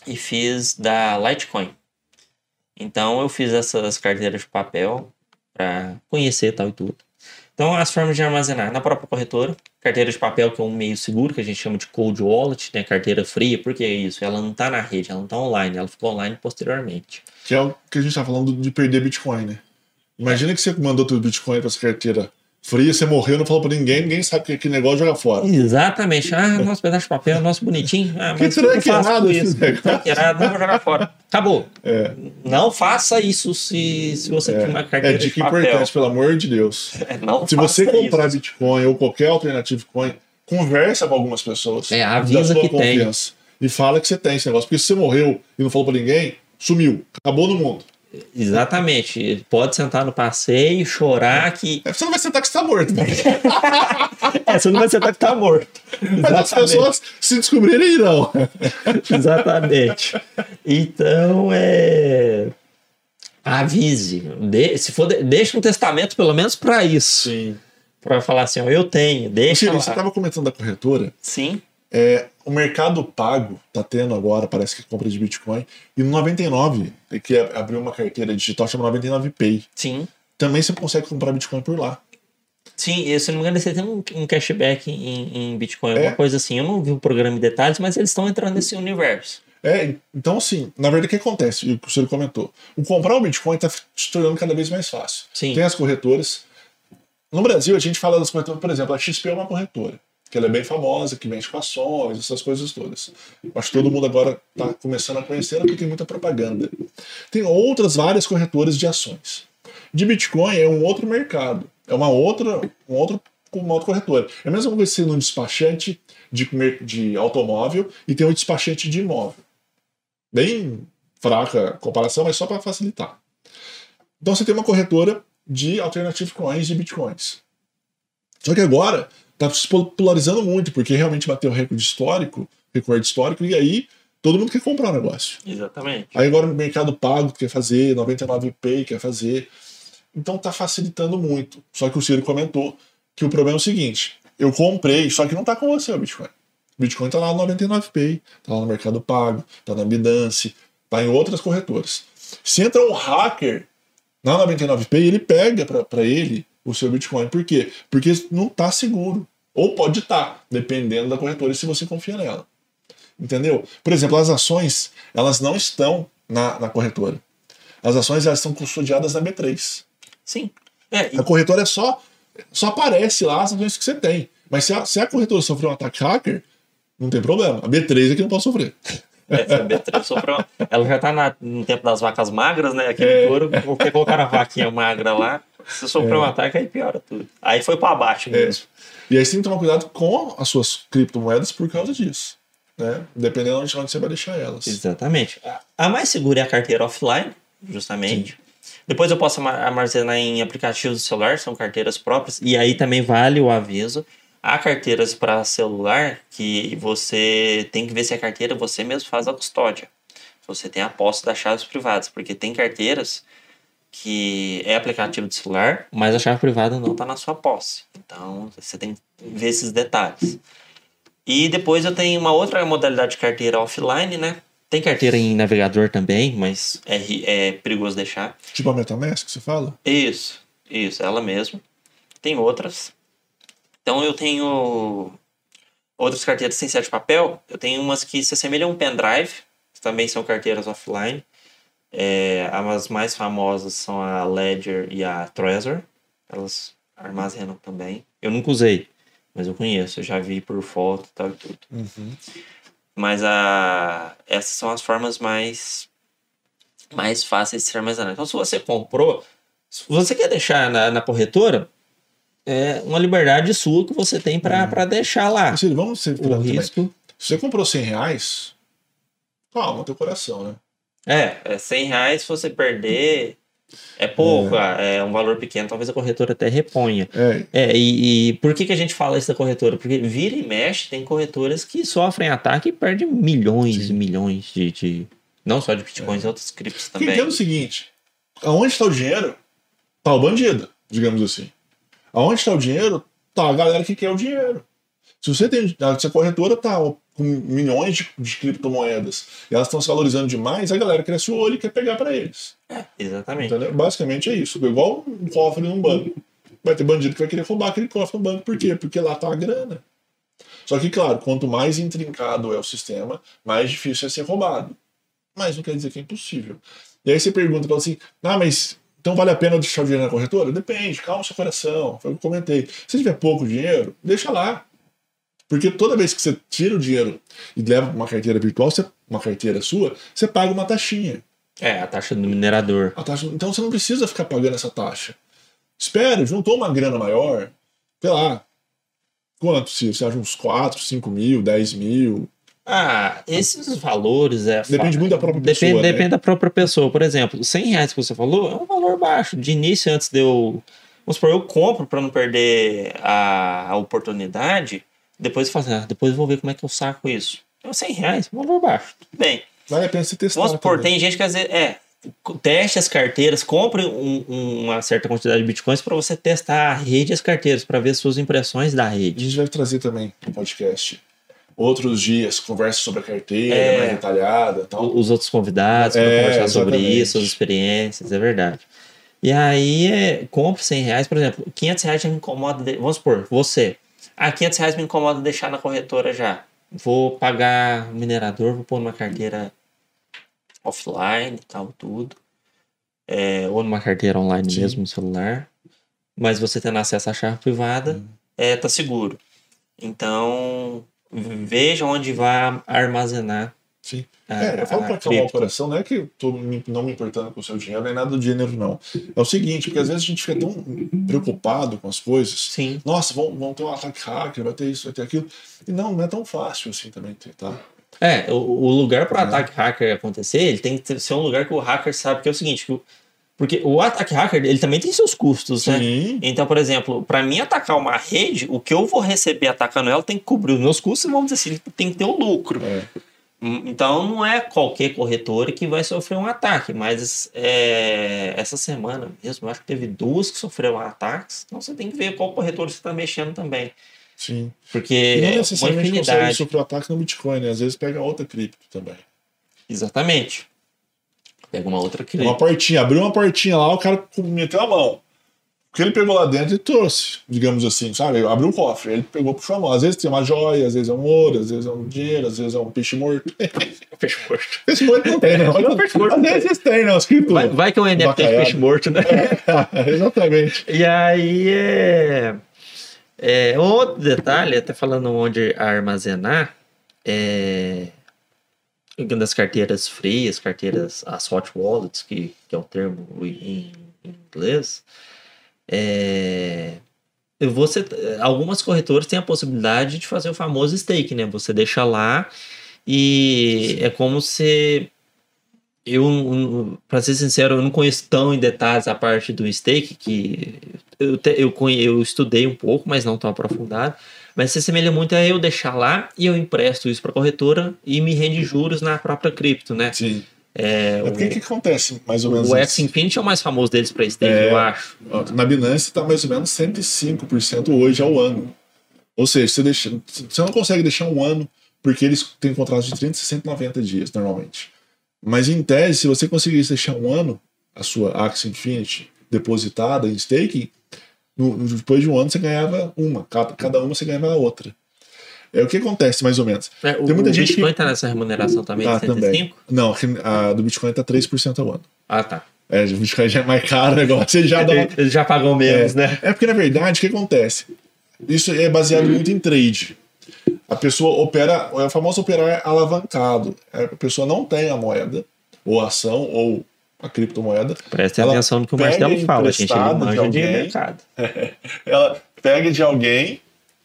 E fiz da Litecoin. Então eu fiz essas carteiras de papel para conhecer tal e tudo. Então, as formas de armazenar na própria corretora, carteira de papel, que é um meio seguro, que a gente chama de cold wallet, né? carteira fria, porque é isso, ela não está na rede, ela não está online, ela ficou online posteriormente. Que é o que a gente está falando de perder Bitcoin, né? Imagina que você mandou teu Bitcoin para essa carteira fria, você morreu, não falou pra ninguém, ninguém sabe que aquele negócio joga fora. Exatamente. Ah, nosso pedaço de papel, nosso bonitinho. Ah, mas que eu faço errado isso. Tranque errado, não vou jogar fora. Acabou. É. Não faça isso se, se você é. tem uma carteira é, dica importante, pelo amor de Deus. É, não se você comprar isso. Bitcoin ou qualquer alternativa Coin, conversa com algumas pessoas. É, avisa que confiança, tem. E fala que você tem esse negócio. Porque se você morreu e não falou pra ninguém, sumiu. Acabou no mundo. Exatamente. Pode sentar no passeio, chorar que. É, você não vai sentar que está morto. Né? é, você não vai sentar que está morto. Mas as pessoas se descobrirem irão. Exatamente. Então, é. Avise. De... Se for, de... deixa um testamento pelo menos para isso. Sim. Para falar assim, ó, eu tenho, deixa. Você estava comentando da corretora. Sim. É, o mercado pago tá tendo agora, parece que compra de Bitcoin. E no 99, que abriu uma carteira digital chamada 99 Pay. Sim. Também você consegue comprar Bitcoin por lá. Sim, se não me engano, você tem um, um cashback em, em Bitcoin, é. alguma coisa assim. Eu não vi o programa em detalhes, mas eles estão entrando nesse universo. É, então assim, na verdade o que acontece? O que o senhor comentou. O comprar o Bitcoin está se tornando cada vez mais fácil. Sim. Tem as corretoras. No Brasil, a gente fala das corretoras, por exemplo, a XP é uma corretora que ela é bem famosa, que vende com ações, essas coisas todas. Que todo mundo agora está começando a conhecer porque tem muita propaganda. Tem outras várias corretoras de ações. De Bitcoin é um outro mercado, é uma outra, um outro, uma outra corretora. É a mesma coisa um despachante de, de automóvel e tem um despachante de imóvel. Bem fraca comparação, mas só para facilitar. Então você tem uma corretora de alternative coins e bitcoins. Só que agora tá se popularizando muito, porque realmente bateu recorde histórico, recorde histórico, e aí todo mundo quer comprar o negócio. Exatamente. Aí agora o mercado pago quer fazer, 99Pay quer fazer. Então tá facilitando muito. Só que o Ciro comentou que o problema é o seguinte: eu comprei, só que não tá com você o Bitcoin. O Bitcoin tá lá no 99Pay, tá lá no Mercado Pago, tá na Binance, tá em outras corretoras. Se entra um hacker na 99Pay, ele pega para ele o seu Bitcoin. Por quê? Porque não está seguro. Ou pode estar, tá, dependendo da corretora e se você confia nela. Entendeu? Por exemplo, as ações, elas não estão na, na corretora. As ações, elas são custodiadas na B3. Sim. É, e... A corretora é só, só aparece lá as ações que você tem. Mas se a, se a corretora sofrer um ataque hacker, não tem problema. A B3 é que não pode sofrer. É, a B3 sofreu. Ela já tá no tempo das vacas magras, né? Aqui é. couro, porque colocaram a vaquinha magra lá. Se sofrer é. um ataque, aí piora tudo. Aí foi para baixo é. mesmo. É. E aí você tem que tomar cuidado com as suas criptomoedas por causa disso. Né? Dependendo de onde você vai deixar elas. Exatamente. A mais segura é a carteira offline, justamente. Sim. Depois eu posso armazenar em aplicativos do celular, são carteiras próprias. E aí também vale o aviso. Há carteiras para celular que você tem que ver se a carteira você mesmo faz a custódia. Você tem a posse das chaves privadas, porque tem carteiras que é aplicativo de celular, mas a chave privada não está na sua posse. Então você tem que ver esses detalhes. E depois eu tenho uma outra modalidade de carteira offline, né? Tem carteira em navegador também, mas é, é perigoso deixar. Tipo a MetaMask, você fala? Isso, isso, ela mesmo. Tem outras. Então eu tenho outras carteiras sem ser de papel. Eu tenho umas que se assemelham a um pendrive, também são carteiras offline. É, as mais famosas são a Ledger e a Trezor. Elas armazenam também. Eu nunca usei, mas eu conheço. Eu já vi por foto tal, e tudo. Uhum. Mas a, essas são as formas mais, mais fáceis de se armazenar. Então, se você comprou, se você quer deixar na, na corretora, é uma liberdade sua que você tem para uhum. deixar lá. vamos ser o risco. Se você comprou 100 reais, calma teu coração, né? É, é 100 reais se você perder. É pouco, é. é. um valor pequeno, talvez a corretora até reponha. É, é e, e, por que, que a gente fala isso da corretora? Porque vira e mexe, tem corretoras que sofrem ataque e perdem milhões e milhões de, de, Não só de bitcoins, é. outros criptos também. É o seguinte: aonde está o dinheiro, está o bandido, digamos assim. Aonde está o dinheiro? Tá a galera que quer o dinheiro. Se você tem. Se a corretora tá com milhões de, de criptomoedas e elas estão se valorizando demais, a galera cresce o olho e quer pegar para eles. É, exatamente. Entendeu? Basicamente é isso. Igual um cofre num banco. Vai ter bandido que vai querer roubar aquele cofre no banco. Por quê? Porque lá tá a grana. Só que, claro, quanto mais intrincado é o sistema, mais difícil é ser roubado. Mas não quer dizer que é impossível. E aí você pergunta, fala assim, ah, mas então vale a pena deixar o dinheiro na corretora? Depende, calma seu coração. Foi o que eu comentei. Se tiver pouco dinheiro, deixa lá. Porque toda vez que você tira o dinheiro e leva para uma carteira virtual, você, uma carteira sua, você paga uma taxinha. É, a taxa do minerador. A taxa, então você não precisa ficar pagando essa taxa. Espere, juntou uma grana maior, sei lá, quanto, se você acha uns 4, 5 mil, 10 mil. Ah, esses valores é. Depende muito da própria Depende, pessoa. né? depende da própria pessoa. Por exemplo, 100 reais que você falou é um valor baixo. De início, antes de eu. Vamos supor, eu compro para não perder a, a oportunidade. Depois eu falo assim, ah, depois eu vou ver como é que eu saco isso. Então, 100 reais, um valor baixo. Tudo bem. Vale a pena você testar. Vamos supor, tem gente que às vezes. É, teste as carteiras, compre um- um- uma certa quantidade de bitcoins para você testar a rede e as carteiras, para ver suas impressões da A rede. gente vai trazer também no podcast outros dias, conversa sobre a carteira É. mais detalhada e tal. Os outros convidados para É, conversar sobre exatamente. isso, suas experiências, é verdade. E aí, é, compre 100 reais, por exemplo, 500 reais já incomoda. Vamos supor, você. Ah, 500 reais me incomoda deixar na corretora já. Vou pagar minerador, vou pôr numa carteira offline e tal, tudo. É, ou numa carteira online Sim. mesmo no celular. Mas você tendo acesso à chave privada, Uhum. é, tá seguro. Então, veja onde vai armazenar. Sim. a- É, eu falo pra o coração, não é que eu tô não me importando com o seu dinheiro, nem nada do gênero, não. É o seguinte, porque às vezes a gente fica tão preocupado com as coisas. Sim. Nossa, vão, vão ter um ataque hacker, vai ter isso, vai ter aquilo. E não, não é tão fácil assim também ter, tá? É, o, o lugar para o É. ataque hacker acontecer, ele tem que ser um lugar que o hacker sabe que é o seguinte, que o- porque o ataque hacker, ele também tem seus custos, né? Sim. Então, por exemplo, para mim atacar uma rede, o que eu vou receber atacando ela tem que cobrir os meus custos e vamos dizer assim, tem que ter o lucro. É. Hum, Então não é qualquer corretora que vai sofrer um ataque, mas é, essa semana mesmo, acho que teve duas que sofreram ataques. Então você tem que ver qual corretora você está mexendo também. Sim. Porque não é uma necessariamente consegue infinidade. sofrer o ataque no Bitcoin, né? Às vezes pega outra cripto também. Exatamente. Pega uma outra cripto. Uma portinha, abriu uma portinha lá, o cara meteu a mão. O que ele pegou lá dentro, ele trouxe, digamos assim, sabe? Abriu um cofre, ele pegou, puxou a mão. Às vezes tem uma joia, às vezes é um ouro, às vezes é um dinheiro, às vezes é um peixe morto. Peixe morto. Peixe morto não tem, não. Não, peixe morto Às vezes tem, não. Escrito. Vai, vai que é um NFT de peixe morto, né? Exatamente. E aí é, é. Outro detalhe, até falando onde armazenar, é. das carteiras frias, carteiras, as hot wallets, que, que é o termo em, em inglês, é, você, algumas corretoras têm a possibilidade de fazer o famoso stake, né? Você deixa lá e é como se eu, para ser sincero, eu não conheço tão em detalhes a parte do stake, que eu, te- eu, eu estudei um pouco, mas não tão aprofundado. Mas se assemelha muito a eu deixar lá e eu empresto isso para corretora e me rende juros na própria cripto, né? Sim. É, É porque o que acontece, mais ou menos? o? X Infinity é o mais famoso deles para stake, É. eu acho. Na Binance está mais ou menos 105% hoje ao ano. Ou seja, você, deixa, você não consegue deixar um ano, porque eles têm contratos de 30, 60, 90 dias normalmente. Mas em tese, se você conseguisse deixar um ano a sua Axie Infinity depositada em staking, no- no- depois de um ano você ganhava uma, cada, cada uma você ganhava a outra. É o que acontece mais ou menos. É, o, Tem muita o gente Bitcoin que- tá nessa remuneração também Tá, de 105? Não, a do Bitcoin está 3% ao ano. Ah, tá. É, o Bitcoin já é mais caro o negócio, ele já dá Eles já pagam menos, né? É porque, na verdade, o que acontece? Isso é baseado muito em trade. A pessoa opera, é o famoso operar alavancado. É, A pessoa não tem a moeda, ou a ação, ou a criptomoeda. Prestem Ela atenção no que o Marcelo fala, gente. Ele de manja de alguém. mercado. Ela pega de alguém,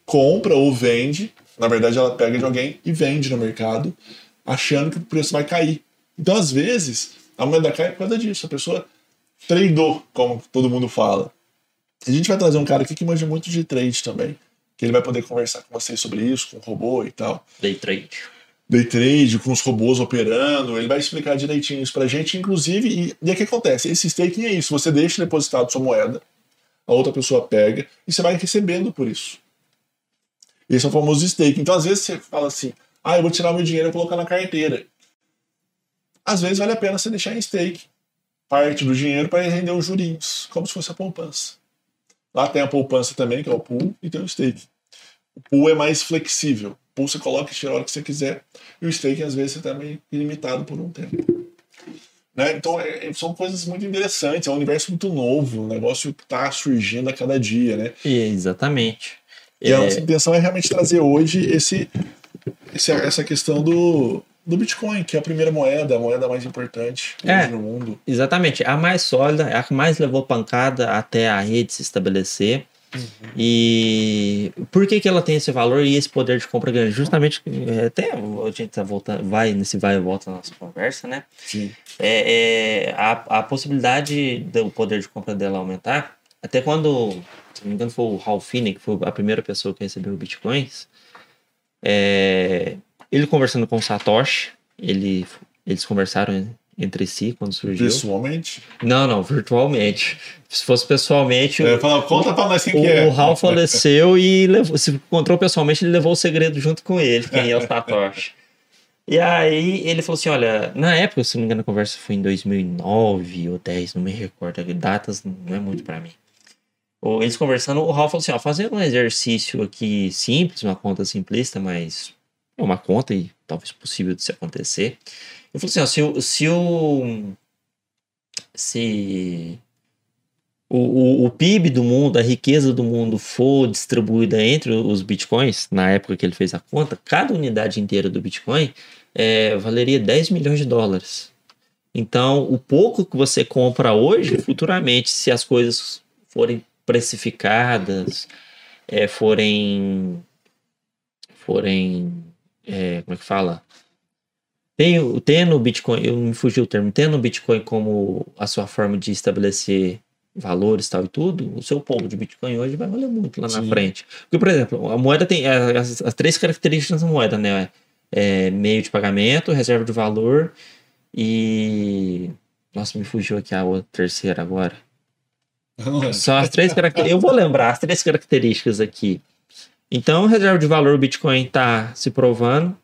compra ou vende. Na verdade, ela pega de alguém e vende no mercado, achando que o preço vai cair. Então, às vezes, a moeda cai por causa disso. A pessoa tradou, como todo mundo fala. A gente vai trazer um cara aqui que manja muito de trade também. Que ele vai poder conversar com vocês sobre isso, com o robô e tal. Day trade. Day trade, com os robôs operando. Ele vai explicar direitinho isso pra gente, inclusive. E, e o que acontece? Esse staking é isso. Você deixa depositado sua moeda. a outra pessoa pega e você vai recebendo por isso. Esse é o famoso stake. Então, às vezes, você fala assim: ah, eu vou tirar meu dinheiro e colocar na carteira. Às vezes, vale a pena você deixar em stake parte do dinheiro para render os jurinhos, como se fosse a poupança. Lá tem a poupança também, que é o pool, e tem o stake. O pool é mais flexível. O pool você coloca e tira a hora que você quiser. E o stake, às vezes, você está meio limitado por um tempo. Né? Então, é, são coisas muito interessantes. É um universo muito novo, um negócio que está surgindo a cada dia. Né? Exatamente. E é... a nossa intenção é realmente trazer hoje esse, esse essa questão do, do Bitcoin, que é a primeira moeda, a moeda mais importante é, no mundo. Exatamente, a mais sólida, a que mais levou pancada até a rede se estabelecer. Uhum. E por que, que ela tem esse valor e esse poder de compra grande? Justamente, é, até a gente tá voltando, vai nesse vai e volta na nossa conversa, né? Sim. É, é, a, a possibilidade do poder de compra dela aumentar, até quando, se não me engano, foi o Ralph Finney, que foi a primeira pessoa que recebeu bitcoins, é, ele conversando com o Satoshi, ele, eles conversaram entre si quando surgiu. Pessoalmente? Não, não, virtualmente. Se fosse pessoalmente. Fala, conta pra nós quem o, que é. O Ralph faleceu e levou, se encontrou pessoalmente, ele levou o segredo junto com ele, quem é o Satoshi. E aí ele falou assim: olha, na época, se não me engano, a conversa foi em 2009 ou 10, não me recordo, datas não é muito para mim. Eles conversando, o Ralph falou assim: ó, fazendo um exercício aqui simples, uma conta simplista, mas é uma conta e talvez possível de se acontecer. Eu falei assim, ó, se, o, se o se o, o, o, PIB do mundo, a riqueza do mundo for distribuída entre os bitcoins, na época que ele fez a conta, cada unidade inteira do bitcoin é, valeria 10 milhões de dólares. Então, o pouco que você compra hoje, futuramente, se as coisas forem precificadas, é, forem forem é, como é que fala? Tem, tendo o Bitcoin, eu me fugi o termo, tendo o Bitcoin como a sua forma de estabelecer valores tal e tudo, o seu ponto de Bitcoin hoje vai valer muito lá Sim. na frente. Porque, por exemplo, a moeda tem as, as três características da moeda, né? É, meio de pagamento, reserva de valor e. Nossa, me fugiu aqui a outra terceira agora. São as três características. Eu vou lembrar as três características aqui. Então, reserva de valor, o Bitcoin está se provando.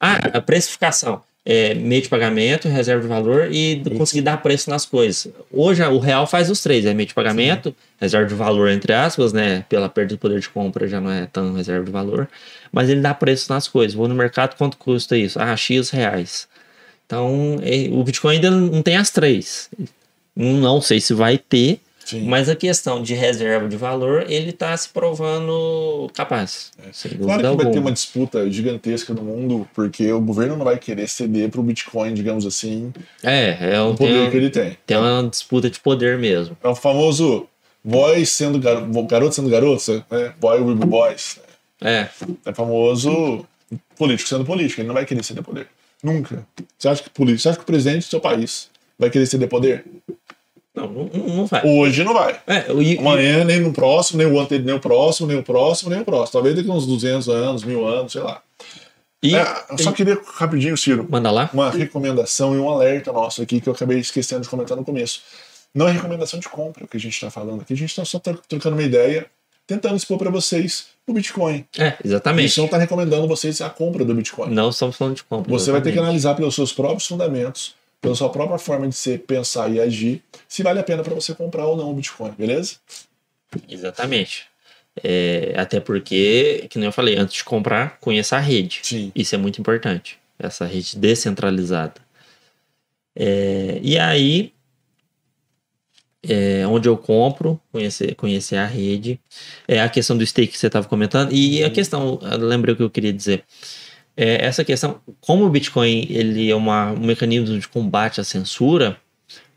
Ah, a precificação. É, meio de pagamento, reserva de valor e conseguir dar preço nas coisas. Hoje o real faz os três, é meio de pagamento, Sim. reserva de valor entre aspas, né? Pela perda do poder de compra já não é tão reserva de valor, mas ele dá preço nas coisas. Vou no mercado, quanto custa isso? Ah, X reais. Então, o Bitcoin ainda não tem as três. Não sei se vai ter, Sim. Mas a questão de reserva de valor, ele está se provando capaz. É. Claro que alguma. vai ter uma disputa gigantesca no mundo, porque o governo não vai querer ceder para o Bitcoin, digamos assim. É, é o poder que ele tem. Tem uma disputa de poder mesmo. É o famoso boy sendo gar... garoto sendo garoto, né? Boy will be boys. É. É famoso político sendo político, ele não vai querer ceder poder. Nunca. Você acha que político, você acha que o presidente do seu país vai querer ceder poder? Não, não, não vai. Hoje não vai. É, e, Amanhã, nem no próximo, nem o anterior, nem o próximo, nem o próximo, nem o próximo. Talvez daqui uns 200 anos, mil anos, sei lá. E, é, eu só queria, rapidinho, Ciro, manda lá. uma recomendação e um alerta nosso aqui que eu acabei esquecendo de comentar no começo. Não é recomendação de compra o que a gente está falando aqui. A gente está só trocando uma ideia, tentando expor para vocês o Bitcoin. É, exatamente. A gente não está recomendando vocês a compra do Bitcoin. Não estamos falando de compra. Você exatamente. vai ter que analisar pelos seus próprios fundamentos pela sua própria forma de ser, pensar e agir, se vale a pena para você comprar ou não o Bitcoin, beleza? Exatamente. É, até porque, que nem eu falei, antes de comprar, conheça a rede. Sim. Isso é muito importante. Essa rede descentralizada. É, e aí, é, onde eu compro, conhecer, conhecer a rede. É a questão do stake que você estava comentando. E a questão, lembrei o que eu queria dizer é, essa questão, como o Bitcoin ele é uma, um mecanismo de combate à censura,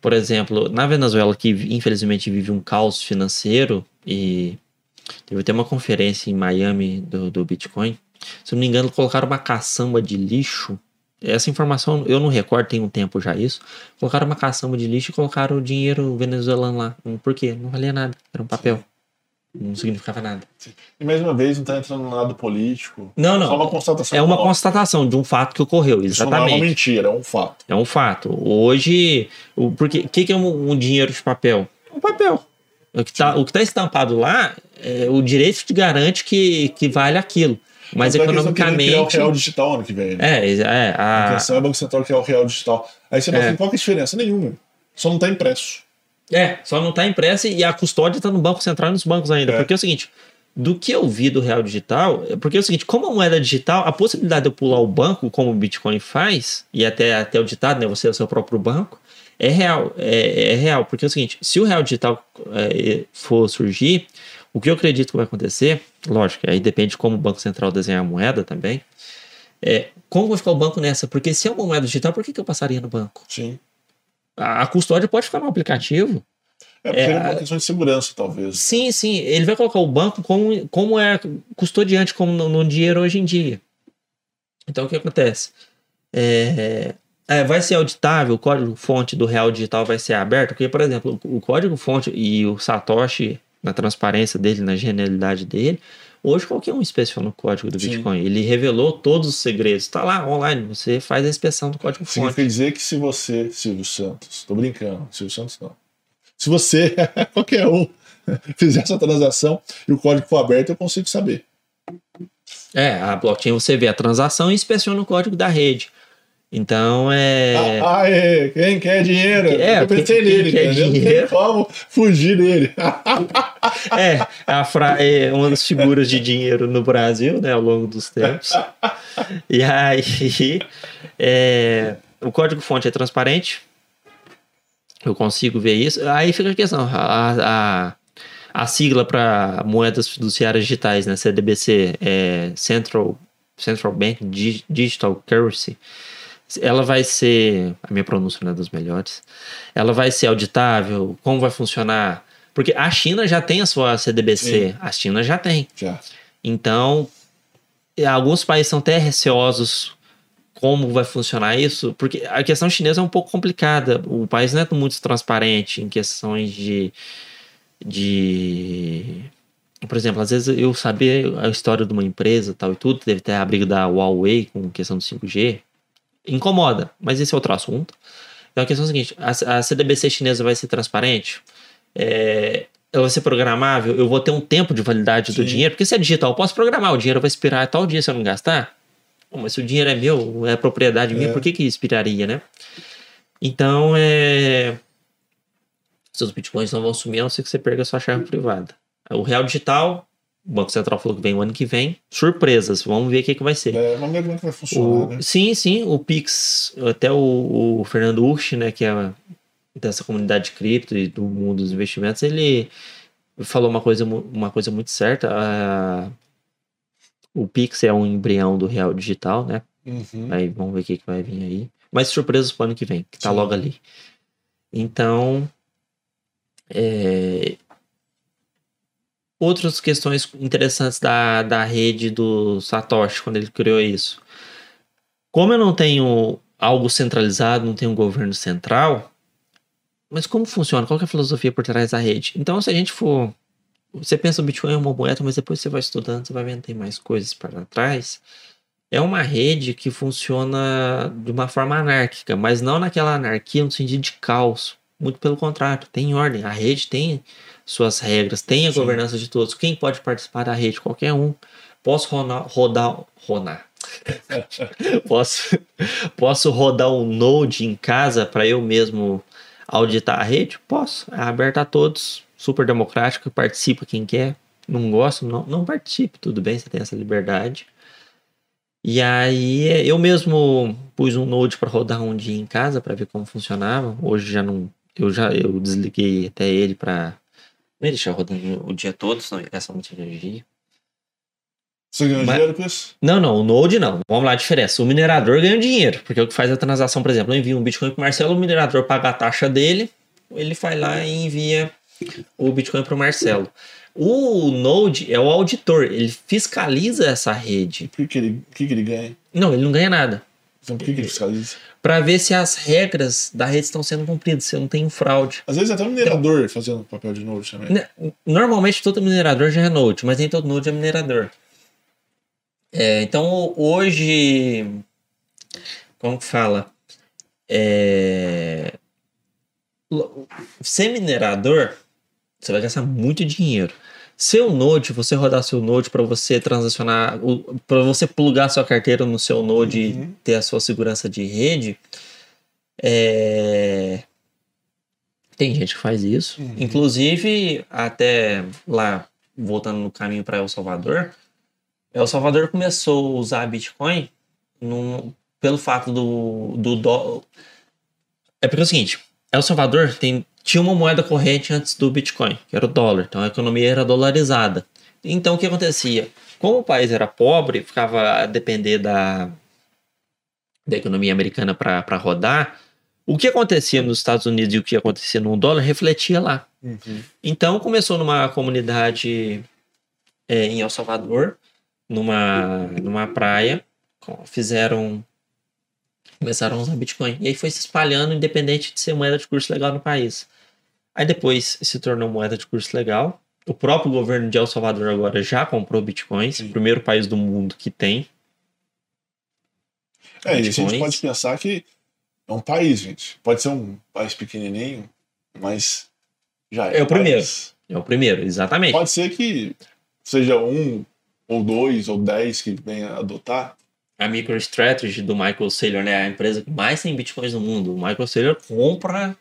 por exemplo, na Venezuela, que infelizmente vive um caos financeiro, e teve até uma conferência em Miami do, do Bitcoin, se não me engano, colocaram uma caçamba de lixo. Essa informação eu não recordo, tem um tempo já isso. Colocaram uma caçamba de lixo e colocaram o dinheiro venezuelano lá. Por quê? Não valia nada, era um papel. Não significava nada. E mais uma vez, não está entrando no lado político. Não, não. Só uma constatação. É uma constatação de um fato que ocorreu, exatamente. Isso não é uma mentira, é um fato. É um fato. Hoje, o porque que, que é um, um dinheiro de papel? Um papel. O que está tá estampado lá, é, o direito te garante que, que vale aquilo. Mas é querendo economicamente. criar o real digital ano que vem. Né? É, é. A A, intenção é o Banco Central criar o real digital. Aí você fala É. assim, qual que é a diferença? Nenhuma. Só não tá impresso. É, só não tá impressa e a custódia tá no Banco Central e nos bancos ainda. É. Porque é o seguinte, do que eu vi do real digital, é porque é o seguinte, como a moeda digital, a possibilidade de eu pular o banco, como o Bitcoin faz, e até, até o ditado, né, você é o seu próprio banco, é real. É, é real, porque é o seguinte, se o real digital é, for surgir, o que eu acredito que vai acontecer, lógico, aí depende de como o Banco Central desenhar a moeda também, é, como vai ficar o banco nessa? Porque se é uma moeda digital, por que, que eu passaria no banco? Sim. A, a custódia pode ficar no aplicativo, É porque É, é, uma questão de segurança, talvez. Sim, sim. Ele vai colocar o banco como, como é custodiante, como no, no dinheiro hoje em dia. Então, o que acontece? É, é, vai ser auditável, o código-fonte do real digital vai ser aberto, porque, por exemplo, o, o código-fonte e o Satoshi, na transparência dele, na genialidade dele, hoje qualquer um inspeciona o código do Sim. Bitcoin. Ele revelou todos os segredos. Está lá online, você faz a inspeção do código-fonte. Significa dizer que se você, Silvio Santos, tô brincando, Silvio Santos não. Se você, qualquer um, fizer essa transação e o código for aberto, eu consigo saber. É, a blockchain você vê a transação e inspeciona o código da rede. Então é. Ah, ah, é, quem quer dinheiro? É, eu pensei quem- quem nele, quer entendeu? Não tem dinheiro. como fugir dele. É, a fra... é uma das figuras de dinheiro no Brasil, né, ao longo dos tempos. E aí, é, o código-fonte é transparente, eu consigo ver isso. Aí fica a questão: a, a, a sigla para moedas fiduciárias digitais, né, CDBC, é Central, Central Bank Dig- Digital Currency. Ela vai ser, a minha pronúncia não é das melhores, ela vai ser auditável, como vai funcionar? Porque a China já tem a sua CDBC, Sim. a China já tem. Já. Então, alguns países são até receosos como vai funcionar isso, porque a questão chinesa é um pouco complicada. O país não é muito transparente em questões de. de por exemplo, às vezes eu saber a história de uma empresa tal e tudo, deve ter a briga da Huawei com questão do 5G, incomoda, mas esse é outro assunto. Então a questão é a seguinte: a, a CDBC chinesa vai ser transparente? É, ela vai ser programável? Eu vou ter um tempo de validade do Sim. dinheiro? Porque se é digital, eu posso programar, o dinheiro vai expirar tal dia se eu não gastar. Pô, mas se o dinheiro é meu, é propriedade minha, É. por que que expiraria, né? Então, é... seus bitcoins não vão sumir, a não ser que você perca a sua chave privada. O real digital, o Banco Central falou que vem o ano que vem. Surpresas, vamos ver o que, que vai ser. É, vamos ver como é que vai funcionar, O- né? Sim, sim, o Pix, até o, o Fernando Urch, né, que é dessa comunidade de cripto e do mundo dos investimentos, ele falou uma coisa, uma coisa muito certa. a- o Pix é um embrião do real digital, né? Uhum. Aí vamos ver o que, que vai vir aí. Mas surpresas pro ano que vem, que tá Sim. logo ali. Então. é, Outras questões interessantes da, da rede do Satoshi, quando ele criou isso. Como eu não tenho algo centralizado, não tenho um governo central, mas como funciona? Qual é a filosofia por trás da rede? Então, se a gente for. Você pensa o Bitcoin é uma moeda, mas depois você vai estudando, você vai vendo tem mais coisas para trás é uma rede que funciona de uma forma anárquica, mas não naquela anarquia no sentido de caos. Muito pelo contrário, tem ordem. A rede tem suas regras, tem a Sim. governança de todos. Quem pode participar da rede? Qualquer um. Posso rodar. rodar, rodar. posso, posso rodar um node em casa para eu mesmo auditar a rede? Posso. É aberta a todos, super democrático, participa quem quer. Não gosta, não, não participe, tudo bem, você tem essa liberdade. E aí eu mesmo pus um Node para rodar um dia em casa para ver como funcionava. Hoje já não, eu já eu desliguei até ele para não deixar rodando o dia todo, senão ele gasta muita energia. Você ganhou Mas- dinheiro com isso? Não, não, o Node não. Vamos lá, a diferença. O minerador ganha dinheiro, porque o que faz a transação, por exemplo, eu envio um Bitcoin pro Marcelo, o minerador paga a taxa dele, ele vai lá e envia o Bitcoin pro Marcelo. O Node é o auditor, ele fiscaliza essa rede. Por que, que, ele, o que, que ele ganha? Não, ele não ganha nada. Então, por que, que ele fiscaliza? Para ver se as regras da rede estão sendo cumpridas, se não tem fraude. Às vezes até um minerador fazendo papel de novo também. Ne- Normalmente todo minerador já é Node, mas nem todo Node é minerador. É, então hoje, como que fala? É, ser minerador Você vai gastar muito dinheiro. Seu Node, você rodar seu Node para você transacionar, para você plugar sua carteira no seu Node Uhum. e ter a sua segurança de rede, é... tem gente que faz isso. Uhum. Inclusive, até lá, voltando no caminho para El Salvador, El Salvador começou a usar Bitcoin num- pelo fato do, do dó- É porque é o seguinte, El Salvador tem, tinha uma moeda corrente antes do Bitcoin, que era o dólar. Então a economia era dolarizada. Então o que acontecia? Como o país era pobre, ficava a depender da, da economia americana para rodar, o que acontecia nos Estados Unidos e o que acontecia no dólar refletia lá. Uhum. Então começou numa comunidade é, em El Salvador, numa, numa praia, fizeram. Começaram a usar Bitcoin. E aí foi se espalhando, independente de ser moeda de curso legal no país. Aí depois se tornou moeda de curso legal. O próprio governo de El Salvador agora já comprou bitcoins, Sim. primeiro país do mundo que tem. É, e a gente Bitcoins. pode pensar que é um país, gente. Pode ser um país pequenininho, mas já é. É o primeiro. país. É o primeiro, exatamente. Pode ser que seja um, ou dois, ou dez que venha adotar. a MicroStrategy do Michael Saylor, né? A empresa que mais tem bitcoins no mundo. O Michael Saylor compra.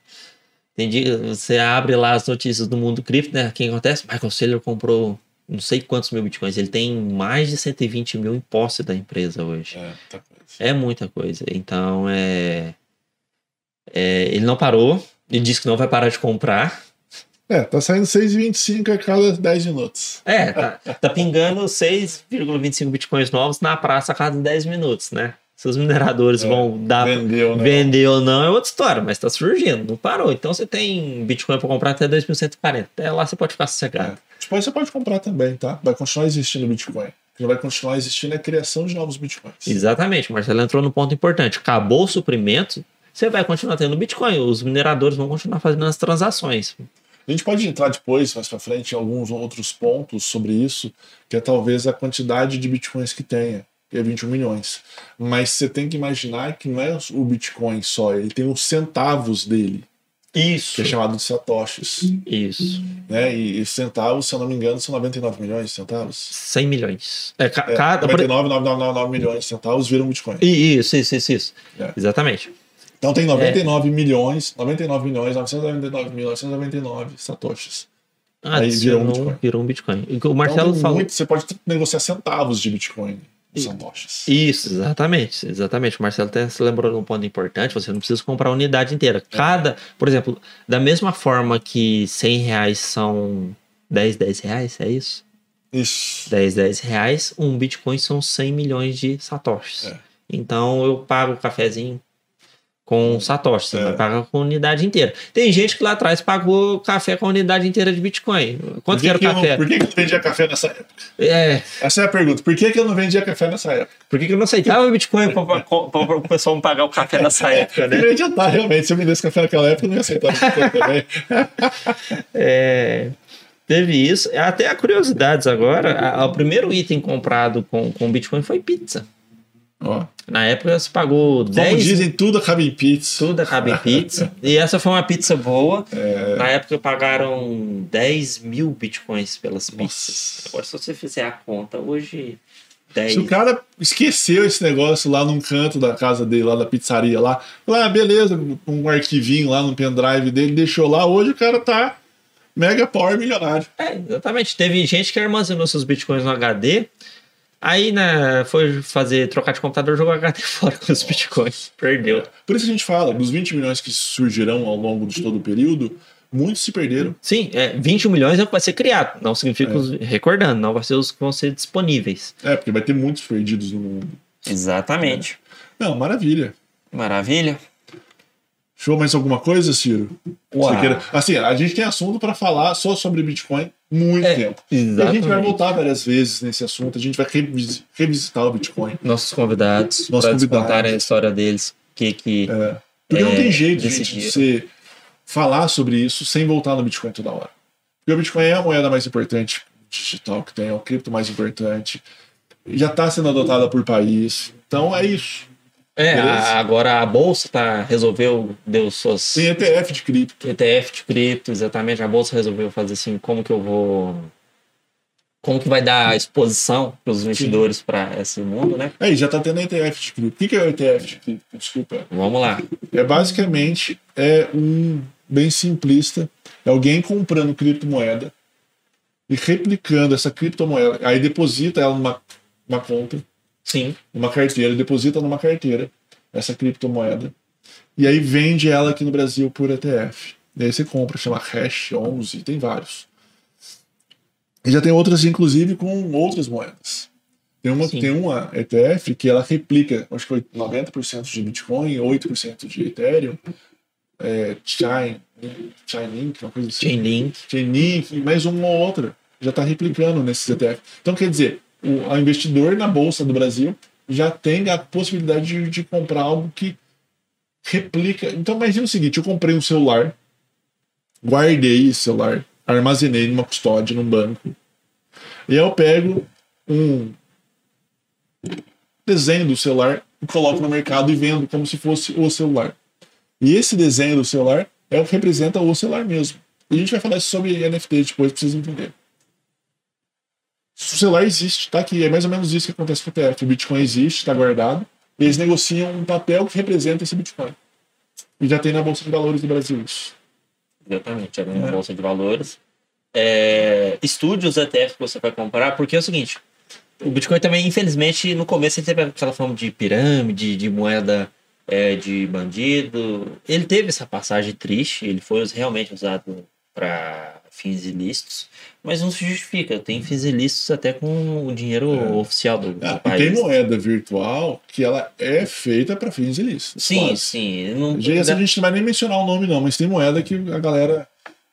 Entendi. Você abre lá as notícias do mundo cripto, né? O que acontece? Michael Saylor comprou não sei quantos mil bitcoins. Ele tem mais de 120 mil em posse da empresa hoje. É, muita coisa. É muita coisa. Então é. é, ele não parou. Ele disse que não vai parar de comprar. É, tá saindo 6,25 a cada 10 minutos. É, tá, tá pingando 6,25 bitcoins novos na praça a cada 10 minutos, né? Se os mineradores É, vão dar Vendeu, né? Vender ou não é outra história, mas tá surgindo, não parou. Então você tem Bitcoin para comprar até 2.140. Até lá você pode ficar sossegado. É. Depois você pode comprar também, tá? Vai continuar existindo Bitcoin. Vai continuar existindo a criação de novos Bitcoins. Exatamente, Marcelo entrou no ponto importante. Acabou o suprimento, você vai continuar tendo Bitcoin. Os mineradores vão continuar fazendo as transações. A gente pode entrar depois, mais pra frente, em alguns outros pontos sobre isso, que é talvez a quantidade de bitcoins que tenha, que é 21 milhões. Mas você tem que imaginar que não é o Bitcoin só, ele tem os centavos dele, Isso. que é chamado de satoshis. Isso. Né? E, e centavos, se eu não me engano, são 99 milhões de centavos. 100 milhões. É, ca- É, cada. 99,999 milhões de centavos viram Bitcoin. Isso, isso, isso, isso. É. Exatamente. Então tem 99 milhões, 99 milhões, 999 mil, 999 satoshis. Ah, Aí virou um Bitcoin. Virou um Bitcoin. E O Então, Marcelo tem falou. muito- você pode negociar centavos de Bitcoin Em satoshis. Isso, exatamente, exatamente. O Marcelo até se lembrou de um ponto importante, você não precisa comprar a unidade inteira. Cada, por exemplo, da mesma forma que 100 reais são 10, 10 reais, é isso? Isso. 10, 10 reais, um Bitcoin são 100 milhões de satoshis. É. Então eu pago o cafezinho com satoshis, você É. não paga com a unidade inteira. Tem gente que lá atrás pagou café com a unidade inteira de Bitcoin. Quanto que era o eu não- café? por que, que eu não vendia café nessa época? É, Essa é a pergunta. Por que, que eu não vendia café nessa época? por que que eu não aceitava Bitcoin para o pessoal me pagar o café nessa época, né? Ia adiantar, realmente. Se eu vendesse café naquela época, eu não ia aceitar Bitcoin também. É, teve isso. Até a curiosidades agora. a- o primeiro item comprado com, com Bitcoin foi pizza. Ó, Na época se pagou como 10. dizem, tudo acaba em pizza. Tudo acaba em pizza. e essa foi uma pizza boa. É. Na época pagaram 10 mil bitcoins pelas pizzas. Nossa. Agora, se você fizer a conta, hoje 10. Se o cara esqueceu esse negócio lá num canto da casa dele, lá da pizzaria lá, lá, ah, beleza, um arquivinho lá no pendrive dele, deixou lá, hoje o cara tá mega power milionário. É, exatamente. Teve gente que armazenou seus bitcoins no HD. Aí, né, foi fazer trocar de computador, jogou o HD fora com os bitcoins. Perdeu. Por isso a gente fala, dos 20 milhões que surgirão ao longo de todo o período, muitos se perderam. Sim, é, 21 milhões é o que vai ser criado. Não significa, É. os, recordando, não vai ser os que vão ser disponíveis. É, porque vai ter muitos perdidos no mundo. Exatamente. Não, maravilha. Maravilha. Show mais alguma coisa, Ciro? Uau. Queira- Assim, a gente tem assunto para falar só sobre Bitcoin muito É, tempo. E a gente Exatamente. vai voltar várias vezes nesse assunto, a gente vai revis- revisitar o Bitcoin. Nossos convidados, Nossos convidados. contarem a história deles. Que, que, É. Porque não É, tem jeito, gente, de você falar sobre isso sem voltar no Bitcoin toda hora. Porque o Bitcoin é a moeda mais importante digital que tem, é o cripto mais importante. Já está sendo adotada por país. Então é isso. É, a- agora a bolsa tá, resolveu, deu suas. Tem ETF de cripto. ETF de cripto, exatamente. A bolsa resolveu fazer assim, como que eu vou. Como que vai dar exposição para os investidores para esse mundo, né? Aí, já tá tendo ETF de cripto. O que é o ETF de cripto? Desculpa. Vamos lá. É basicamente é um bem simplista, é alguém comprando criptomoeda e replicando essa criptomoeda, aí deposita ela numa, numa conta, Sim. numa carteira, deposita numa carteira essa criptomoeda e aí vende ela aqui no Brasil por ETF. E aí você compra, chama Hash 11, tem vários. E já tem outras, inclusive, com outras moedas. Tem uma, Sim. tem uma ETF que ela replica, acho que foi 90% de Bitcoin, 8% de Ethereum, é, Chain, Chainlink, uma coisa assim. Chainlink. Chainlink, mais uma ou outra. Já está replicando nesses ETF. Então, quer dizer, o investidor na Bolsa do Brasil já tem a possibilidade de, de comprar algo que replica. Então, imagina o seguinte: eu comprei um celular, guardei esse celular, armazenei numa custódia, num banco, e aí eu pego um desenho do celular e coloco no mercado e vendo como se fosse o celular. E esse desenho do celular é o que representa o celular mesmo. E a gente vai falar sobre NFT depois pra vocês entenderem. O celular existe, tá aqui. É mais ou menos isso que acontece com o ETF. O Bitcoin existe, está guardado. E eles negociam um papel que representa esse Bitcoin. E já tem na Bolsa de Valores do Brasil isso. Exatamente, ali na É. Bolsa de Valores. É, estude os ETF que você vai comprar, porque é o seguinte: o Bitcoin também, infelizmente, no começo ele teve aquela forma de pirâmide, de moeda é, de bandido. Ele teve essa passagem triste, ele foi realmente usado para fins ilícitos, mas não se justifica. Tem ilícitos até com o dinheiro É. oficial do, Ah, país. tem moeda virtual que ela é feita para fins ilícitos. Sim, quase. sim. Não, Já- Essa a gente não vai nem mencionar o nome, não, mas tem moeda que a galera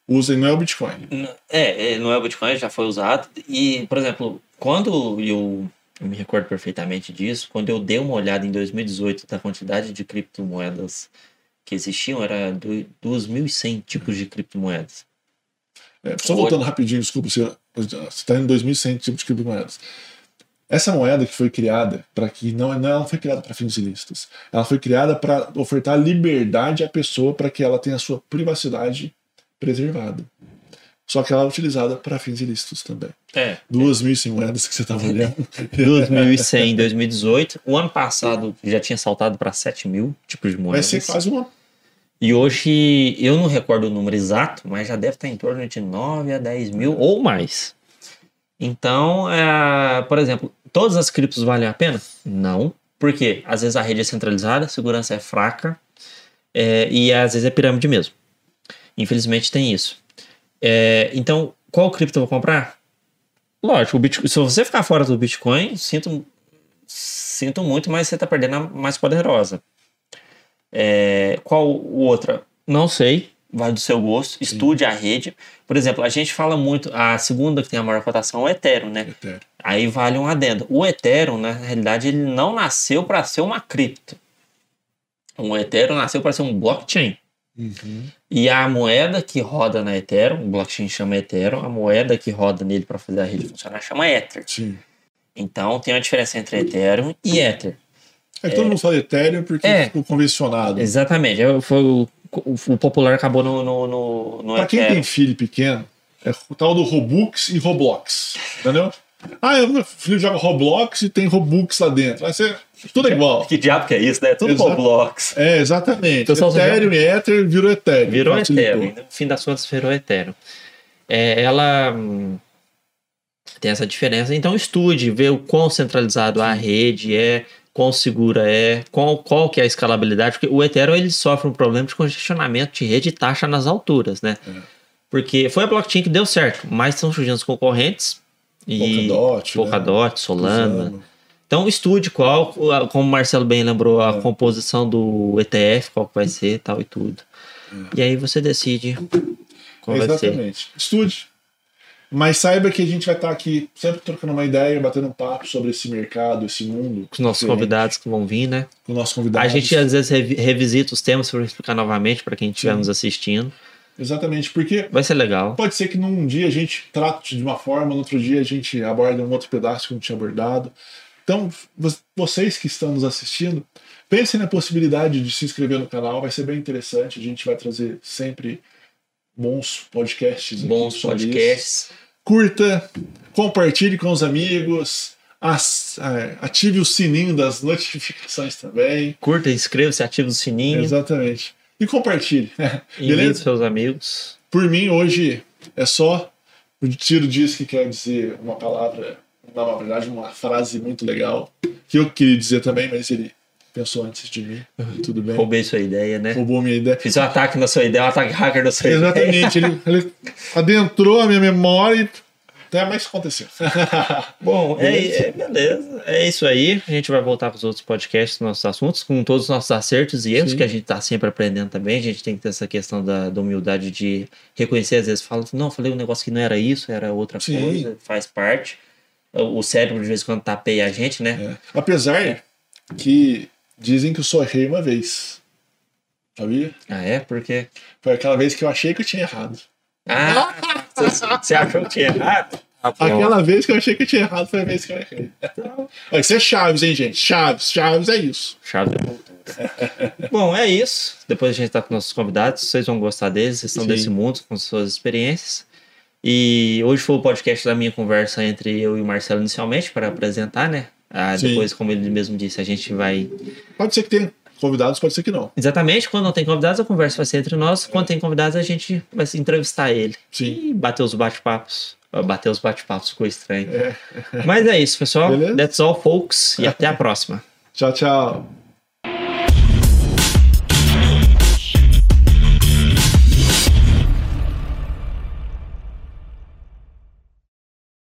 usa e não é o Bitcoin. É, é, não é o Bitcoin, já foi usado. E, por exemplo, quando eu, eu me recordo perfeitamente disso, quando eu dei uma olhada em 2018 da quantidade de criptomoedas que existiam, era do- 2.100 tipos de criptomoedas. É, só voltando rapidinho, desculpa, você está em 2100 tipos de criptomoedas. Essa moeda que foi criada para que não, não ela foi criada para fins ilícitos. Ela foi criada para ofertar liberdade à pessoa para que ela tenha a sua privacidade preservada. Só que ela é utilizada para fins ilícitos também. É. 2.100 moedas que você estava olhando. 2.100 em 2018. O ano passado já tinha saltado para 7 mil tipos de Vai moedas. ser quase uma. E hoje, eu não recordo o número exato, mas já deve estar em torno de 9 a 10 mil ou mais. Então, é, por exemplo, todas as criptos valem a pena? Não. Por quê? Às vezes a rede é centralizada, a segurança é fraca é, e às vezes é pirâmide mesmo. Infelizmente tem isso. É, então, qual cripto eu vou comprar? Lógico, Bitcoin, se você ficar fora do Bitcoin, sinto, sinto muito, mas você está perdendo a mais poderosa. É, qual outra? Não sei. Vai do seu gosto. Estude a rede. Por exemplo, a gente fala muito. A segunda que tem a maior cotação é o Ethereum, né? Ethereum. Aí vale um adendo. O Ethereum, na realidade, ele não nasceu para ser uma cripto. O Ethereum nasceu para ser um blockchain. Uhum. E a moeda que roda na Ethereum, o blockchain chama Ethereum, a moeda que roda nele para fazer a rede funcionar chama Ether. Sim. Então tem uma diferença entre Ethereum e Ether. É que todo mundo fala Ethereum porque É. ficou convencionado. Exatamente. É, Foi o, o, o popular acabou no, no, no, no Pra quem Ethereum. tem filho pequeno, é o tal do Robux e Roblox. Entendeu? Ah, eu- meu filho joga Roblox e tem Robux lá dentro. Vai ser tudo igual. Que diabo que é isso, né? Tudo Exato. Roblox. É, exatamente. O pessoal só Ethereum e Ether virou Ethereum. Virou. Ethereum. No fim das contas, virou Ethereum. É, ela hum, tem essa diferença. Então, estude, vê o quão centralizado a rede é, quão segura é, qual, qual que é a escalabilidade. Porque o Ethereum ele sofre um problema de congestionamento de rede e taxa nas alturas, né? É. Porque foi a blockchain que deu certo, mas estão surgindo os concorrentes. E Polkadot, né? Polkadot, Solana. Usando. Então estude qual, como o Marcelo bem lembrou, a É. composição do ETF, qual que vai ser, tal e tudo. E aí você decide qual vai ser. Exatamente. Estude. Mas saiba que a gente vai estar aqui sempre trocando uma ideia, batendo um papo sobre esse mercado, esse mundo. Com os nossos diferente, convidados que vão vir, né? Com nossos convidados. A gente às vezes revi- revisita os temas para explicar novamente para quem estiver nos assistindo. Exatamente, porque Vai ser legal. Pode ser que num dia a gente trate de uma forma, no outro dia a gente aborda um outro pedaço que não tinha abordado. Então, vo- vocês que estão nos assistindo, pensem na possibilidade de se inscrever no canal, vai ser bem interessante. A gente vai trazer sempre bons podcasts. Bons sobre isso. Curta, compartilhe com os amigos, é, ative o sininho das notificações também. Curta, inscreva-se, ative o sininho. Exatamente. E compartilhe. Envie Beleza? seus amigos. Por mim, hoje é só o Tiro diz que quer dizer uma palavra, na verdade, uma frase muito legal, que eu queria dizer também, mas ele pensou antes de mim. Tudo bem. Roubei sua ideia, né? Roubou minha ideia. Fiz um ataque na sua ideia, um ataque hacker da sua ideia. Exatamente, ele, ele adentrou a minha memória e até mais aconteceu. Bom, é, Beleza? é- beleza. É isso aí. A gente vai voltar com os outros podcasts, nossos assuntos, com todos os nossos acertos e erros, Sim. que a gente tá sempre aprendendo também. A gente tem que ter essa questão da, da humildade de reconhecer, às vezes, fala, não, falei um negócio que não era isso, era outra Sim. coisa, faz parte. O o cérebro, de vez em quando, tapeia a gente, né? É. Apesar que dizem que eu só errei uma vez. Sabia? Ah, é? Porque. Foi aquela vez que eu achei que eu tinha errado. Ah! você- achou que tinha errado? Bom. Aquela vez que eu achei que eu tinha errado foi a vez que eu errei. Olha, Isso é Chaves, hein, gente? Chaves, Chaves é isso. Chave da cultura. Bom, é isso. Depois a gente tá com nossos convidados. Vocês vão gostar deles, vocês estão Sim. desse mundo, com suas experiências. E hoje foi o podcast da minha conversa entre eu e o Marcelo inicialmente, para apresentar, né? Ah, depois, como ele mesmo disse, a gente vai. Pode ser que tenha convidados, pode ser que não. Exatamente, quando não tem convidados, a conversa vai ser entre nós. Quando tem convidados, a gente vai se entrevistar ele. Sim. E bater os bate-papos. Bater os bate-papos ficou estranho. É. Mas é isso, pessoal. Beleza? That's all, folks. E até a próxima. Tchau, tchau.